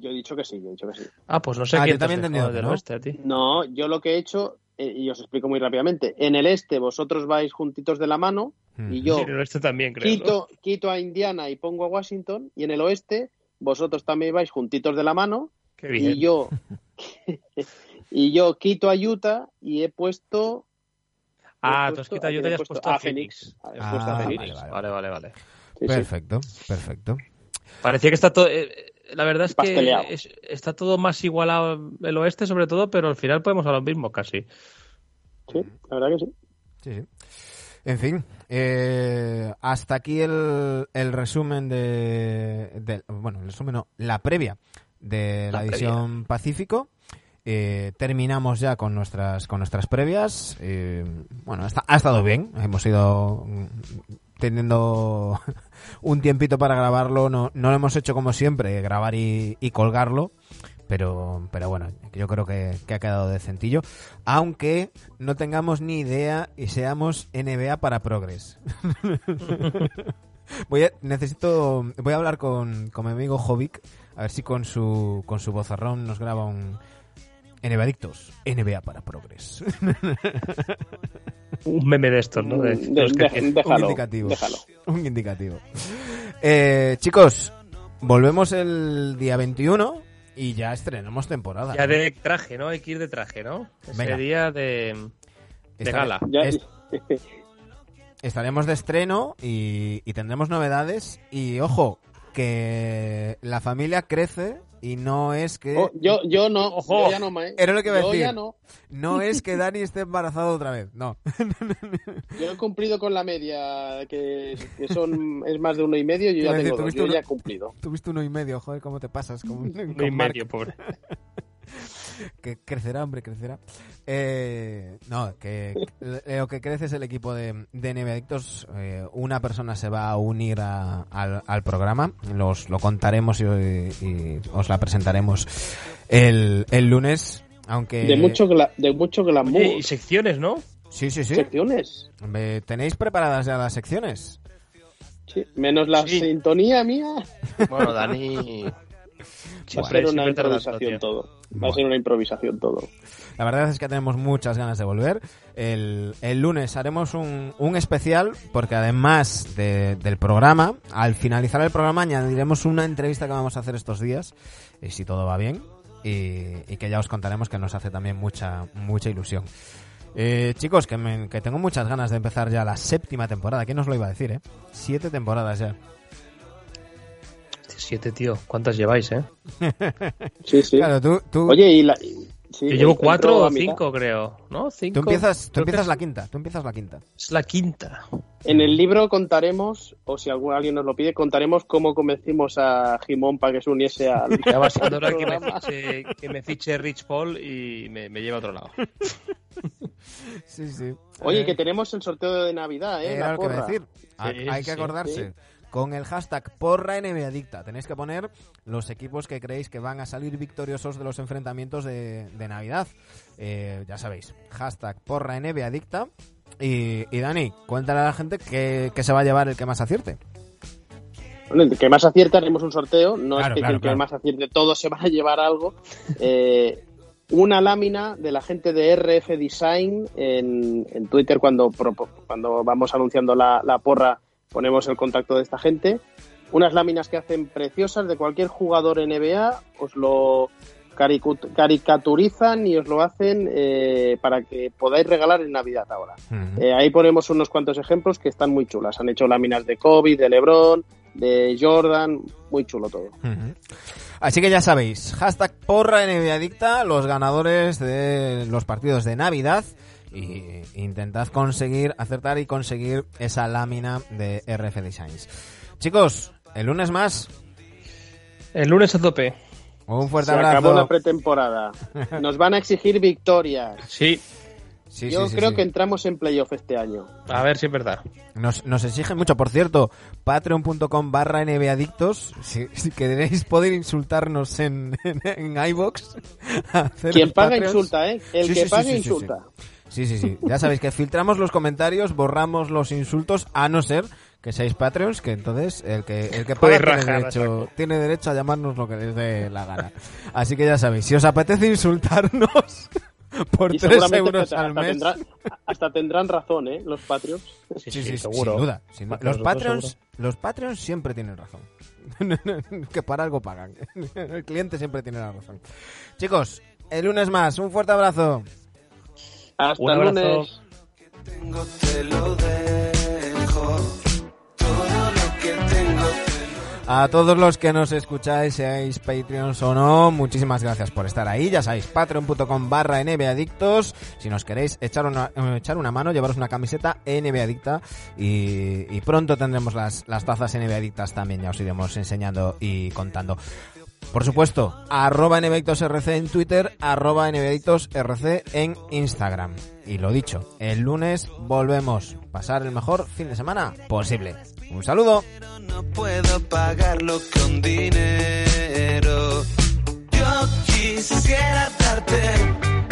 Speaker 2: yo he dicho que sí, yo he dicho que sí.
Speaker 3: Ah, pues no sé
Speaker 1: Ah,
Speaker 3: quién
Speaker 1: yo
Speaker 3: te
Speaker 1: también he
Speaker 3: dejado
Speaker 1: entendido
Speaker 3: del
Speaker 1: no.
Speaker 3: oeste a ti.
Speaker 2: No, yo lo que he hecho, eh, y os explico muy rápidamente, en el este vosotros vais juntitos de la mano y yo
Speaker 3: Sí, en el oeste también, creo. ¿no?
Speaker 2: quito, quito a Indiana y pongo a Washington, y en el oeste vosotros también vais juntitos de la mano
Speaker 3: Qué bien.
Speaker 2: y yo y yo quito a Utah y he puesto
Speaker 3: Ah,
Speaker 2: he
Speaker 3: tú has quitado
Speaker 2: ¿a
Speaker 3: yo
Speaker 2: quién
Speaker 3: te
Speaker 2: he
Speaker 3: has puesto a Phoenix.
Speaker 1: Ah,
Speaker 2: puesto a
Speaker 1: vale,
Speaker 2: Phoenix.
Speaker 1: vale.
Speaker 3: Vale, vale, vale.
Speaker 2: Sí, sí.
Speaker 1: Perfecto, perfecto.
Speaker 3: Parecía que está todo. eh, la verdad es que es- está todo más igualado el oeste, sobre todo, pero al final podemos a lo mismo casi.
Speaker 2: Sí, la verdad que sí.
Speaker 1: Sí, sí. En fin, eh, hasta aquí el, el resumen de, de- Bueno, el resumen no, la previa de la,
Speaker 3: La
Speaker 1: edición Pacífico. Eh, terminamos ya con nuestras con nuestras previas. Eh, bueno, está- ha estado bien. Hemos ido mm, teniendo un tiempito para grabarlo. No, no lo hemos hecho como siempre, grabar y, y colgarlo. Pero, pero bueno, yo creo que, que ha quedado decentillo. Aunque no tengamos ni idea y seamos NBA para Progress. voy a, necesito, voy a hablar con, con mi amigo Jovic, a ver si con su, con su vozarrón nos graba un NBA Adictos, NBA para Progress.
Speaker 3: Un meme de estos, ¿no? De-
Speaker 2: Mm,
Speaker 3: de
Speaker 2: de-
Speaker 3: los que
Speaker 2: de- déjalo,
Speaker 1: un indicativo.
Speaker 2: déjalo.
Speaker 1: un indicativo. Eh, chicos, volvemos el día 21 y ya estrenamos temporada.
Speaker 3: Ya de traje, ¿no? Hay que ir de traje, ¿no? Ese
Speaker 1: Venga.
Speaker 3: día de, gala.
Speaker 2: Ya-
Speaker 1: Es- estaremos de estreno y, y tendremos novedades. Y ojo, que la familia crece y no es que
Speaker 2: Oh, yo, yo no,
Speaker 3: Ojo.
Speaker 2: yo ya no me.
Speaker 1: Era lo que iba a
Speaker 2: yo
Speaker 1: decir.
Speaker 2: ya no.
Speaker 1: no es que Dani esté embarazado otra vez. No.
Speaker 2: Yo he cumplido con la media, que, que son es más de uno y medio, yo ya
Speaker 1: decir,
Speaker 2: tengo dos,
Speaker 1: ¿tuviste
Speaker 2: yo
Speaker 1: uno?
Speaker 2: ya he cumplido.
Speaker 1: Tuviste uno y medio, joder, ¿cómo te pasas? Con,
Speaker 3: Uno y medio, pobre.
Speaker 1: Que crecerá, hombre, crecerá. Eh, no, que que lo que crece es el equipo de, de NBA Adictos. Eh, una persona se va a unir a- al, al programa. Los, lo contaremos y, y os la presentaremos el, el lunes. Aunque.
Speaker 2: De mucho, gla- de mucho glamour.
Speaker 3: Oye, y secciones, ¿no?
Speaker 1: Sí, sí, sí.
Speaker 2: Secciones.
Speaker 1: ¿Tenéis preparadas ya las secciones?
Speaker 2: Sí, menos la
Speaker 3: Sí.
Speaker 2: sintonía mía.
Speaker 3: Bueno, Dani.
Speaker 2: Va a ser una improvisación todo. Va
Speaker 1: Bueno.
Speaker 2: a ser una improvisación todo.
Speaker 1: La verdad es que tenemos muchas ganas de volver. El, el lunes haremos un, un especial porque además de- del programa, al finalizar el programa añadiremos una entrevista que vamos a hacer estos días, y si todo va bien, y, y que ya os contaremos que nos hace también mucha, mucha ilusión. Eh, chicos, que, me- que tengo muchas ganas de empezar ya la séptima temporada. ¿Quién nos lo iba a decir, eh? Siete temporadas ya.
Speaker 3: Siete, tío. ¿Cuántas lleváis, eh?
Speaker 2: Sí, sí.
Speaker 1: Claro, tú, tú,
Speaker 2: Oye, y la. sí,
Speaker 3: Yo llevo cuatro o
Speaker 2: mitad.
Speaker 3: cinco, creo. ¿No? Cinco.
Speaker 1: tú empiezas, tú
Speaker 3: que
Speaker 1: empiezas
Speaker 3: es-
Speaker 1: la quinta. Tú empiezas la quinta.
Speaker 3: Es la quinta.
Speaker 2: En el libro contaremos, o si algún, alguien nos lo pide, contaremos cómo convencimos a Jimón para que se uniese al.
Speaker 3: Ya va siendo hora que me fiche, que me fiche Rich Paul y me, me lleve a otro lado.
Speaker 1: Sí, sí.
Speaker 2: Oye,
Speaker 1: Eh,
Speaker 2: que tenemos el sorteo de Navidad, ¿eh?
Speaker 1: Era
Speaker 2: La
Speaker 1: lo que
Speaker 2: porra.
Speaker 1: decir. Hay,
Speaker 3: Sí,
Speaker 1: hay que
Speaker 3: sí,
Speaker 1: acordarse. Con el hashtag porra NBA Adicta. Tenéis que poner los equipos que creéis que van a salir victoriosos de los enfrentamientos de, de Navidad. Eh, ya sabéis. Hashtag porra NBA Adicta. Y, y Dani, cuéntale a la gente que, que se va a llevar el que más acierte.
Speaker 2: Bueno, el que más acierte haremos un sorteo. No
Speaker 1: Claro,
Speaker 2: es que
Speaker 1: claro,
Speaker 2: el que
Speaker 1: claro.
Speaker 2: más acierte todos se van a llevar algo. Eh, una lámina de la gente de RF Design en, en Twitter cuando, cuando vamos anunciando la, la porra ponemos el contacto de esta gente. Unas láminas que hacen preciosas de cualquier jugador NBA, os lo caricaturizan y os lo hacen eh, para que podáis regalar en Navidad ahora. Eh, ahí ponemos unos cuantos ejemplos que están muy chulas. Han hecho láminas de Kobe, de LeBron, de Jordan, muy chulo todo.
Speaker 1: Así que ya sabéis, hashtag porra NBA Adicta, los ganadores de los partidos de Navidad. Y intentad conseguir, acertar y conseguir esa lámina de RF Designs. Chicos, el lunes más.
Speaker 3: El lunes a tope.
Speaker 1: Un fuerte
Speaker 2: Se acabó
Speaker 1: abrazo.
Speaker 2: la pretemporada. Nos van a exigir victorias.
Speaker 3: Sí.
Speaker 1: Sí,
Speaker 2: Yo
Speaker 1: sí,
Speaker 2: creo
Speaker 1: sí.
Speaker 2: que entramos en playoff este año.
Speaker 3: A ver si es verdad.
Speaker 1: Nos, nos exigen mucho. Por cierto, patreon.com barra nbadictos. Si, si queréis poder insultarnos en, en, en iVoox, haceros
Speaker 2: Quien paga
Speaker 1: Patreons.
Speaker 2: insulta, ¿eh? El
Speaker 1: Sí,
Speaker 2: que
Speaker 1: sí, sí,
Speaker 2: paga
Speaker 1: sí, sí,
Speaker 2: insulta.
Speaker 1: Sí, sí, sí. Ya sabéis que filtramos los comentarios, borramos los insultos, a no ser que seáis Patreons, que entonces el que, el que paga tiene derecho, tiene derecho a llamarnos lo que les dé la gana. Así que ya sabéis, si os apetece insultarnos por
Speaker 2: Y
Speaker 1: 3
Speaker 2: seguramente
Speaker 1: euros
Speaker 2: hasta,
Speaker 1: al
Speaker 2: hasta
Speaker 1: mes...
Speaker 2: tendrán, hasta tendrán razón, ¿eh? Los Patreons.
Speaker 3: Sí,
Speaker 1: Sí,
Speaker 3: sí,
Speaker 1: sí,
Speaker 3: seguro.
Speaker 1: sin duda. sin duda.
Speaker 3: Para
Speaker 1: Los Patreons,
Speaker 3: seguro.
Speaker 1: los Patreons siempre tienen razón. que para algo pagan. El cliente siempre tiene la razón. Chicos, el lunes más. Un fuerte abrazo.
Speaker 2: Hasta
Speaker 3: Un abrazo.
Speaker 2: lunes.
Speaker 5: tengo te lo dejo. Todo lo que tengo te
Speaker 1: A todos los que nos escucháis, seáis Patreons o no, muchísimas gracias por estar ahí. Ya sabéis, patreon.com barra nbadictos. Si nos queréis echar una, eh, echar una mano, llevaros una camiseta nbadicta y, y pronto tendremos las, las tazas nbadictas también, ya os iremos enseñando y contando. Por supuesto, arroba nbadictosrc en Twitter, arroba nbadictosrc en Instagram. Y lo dicho, el lunes volvemos. Pasar el mejor fin de semana posible. Un saludo.
Speaker 5: no puedo pagarlo con dinero. Yo quisiera darte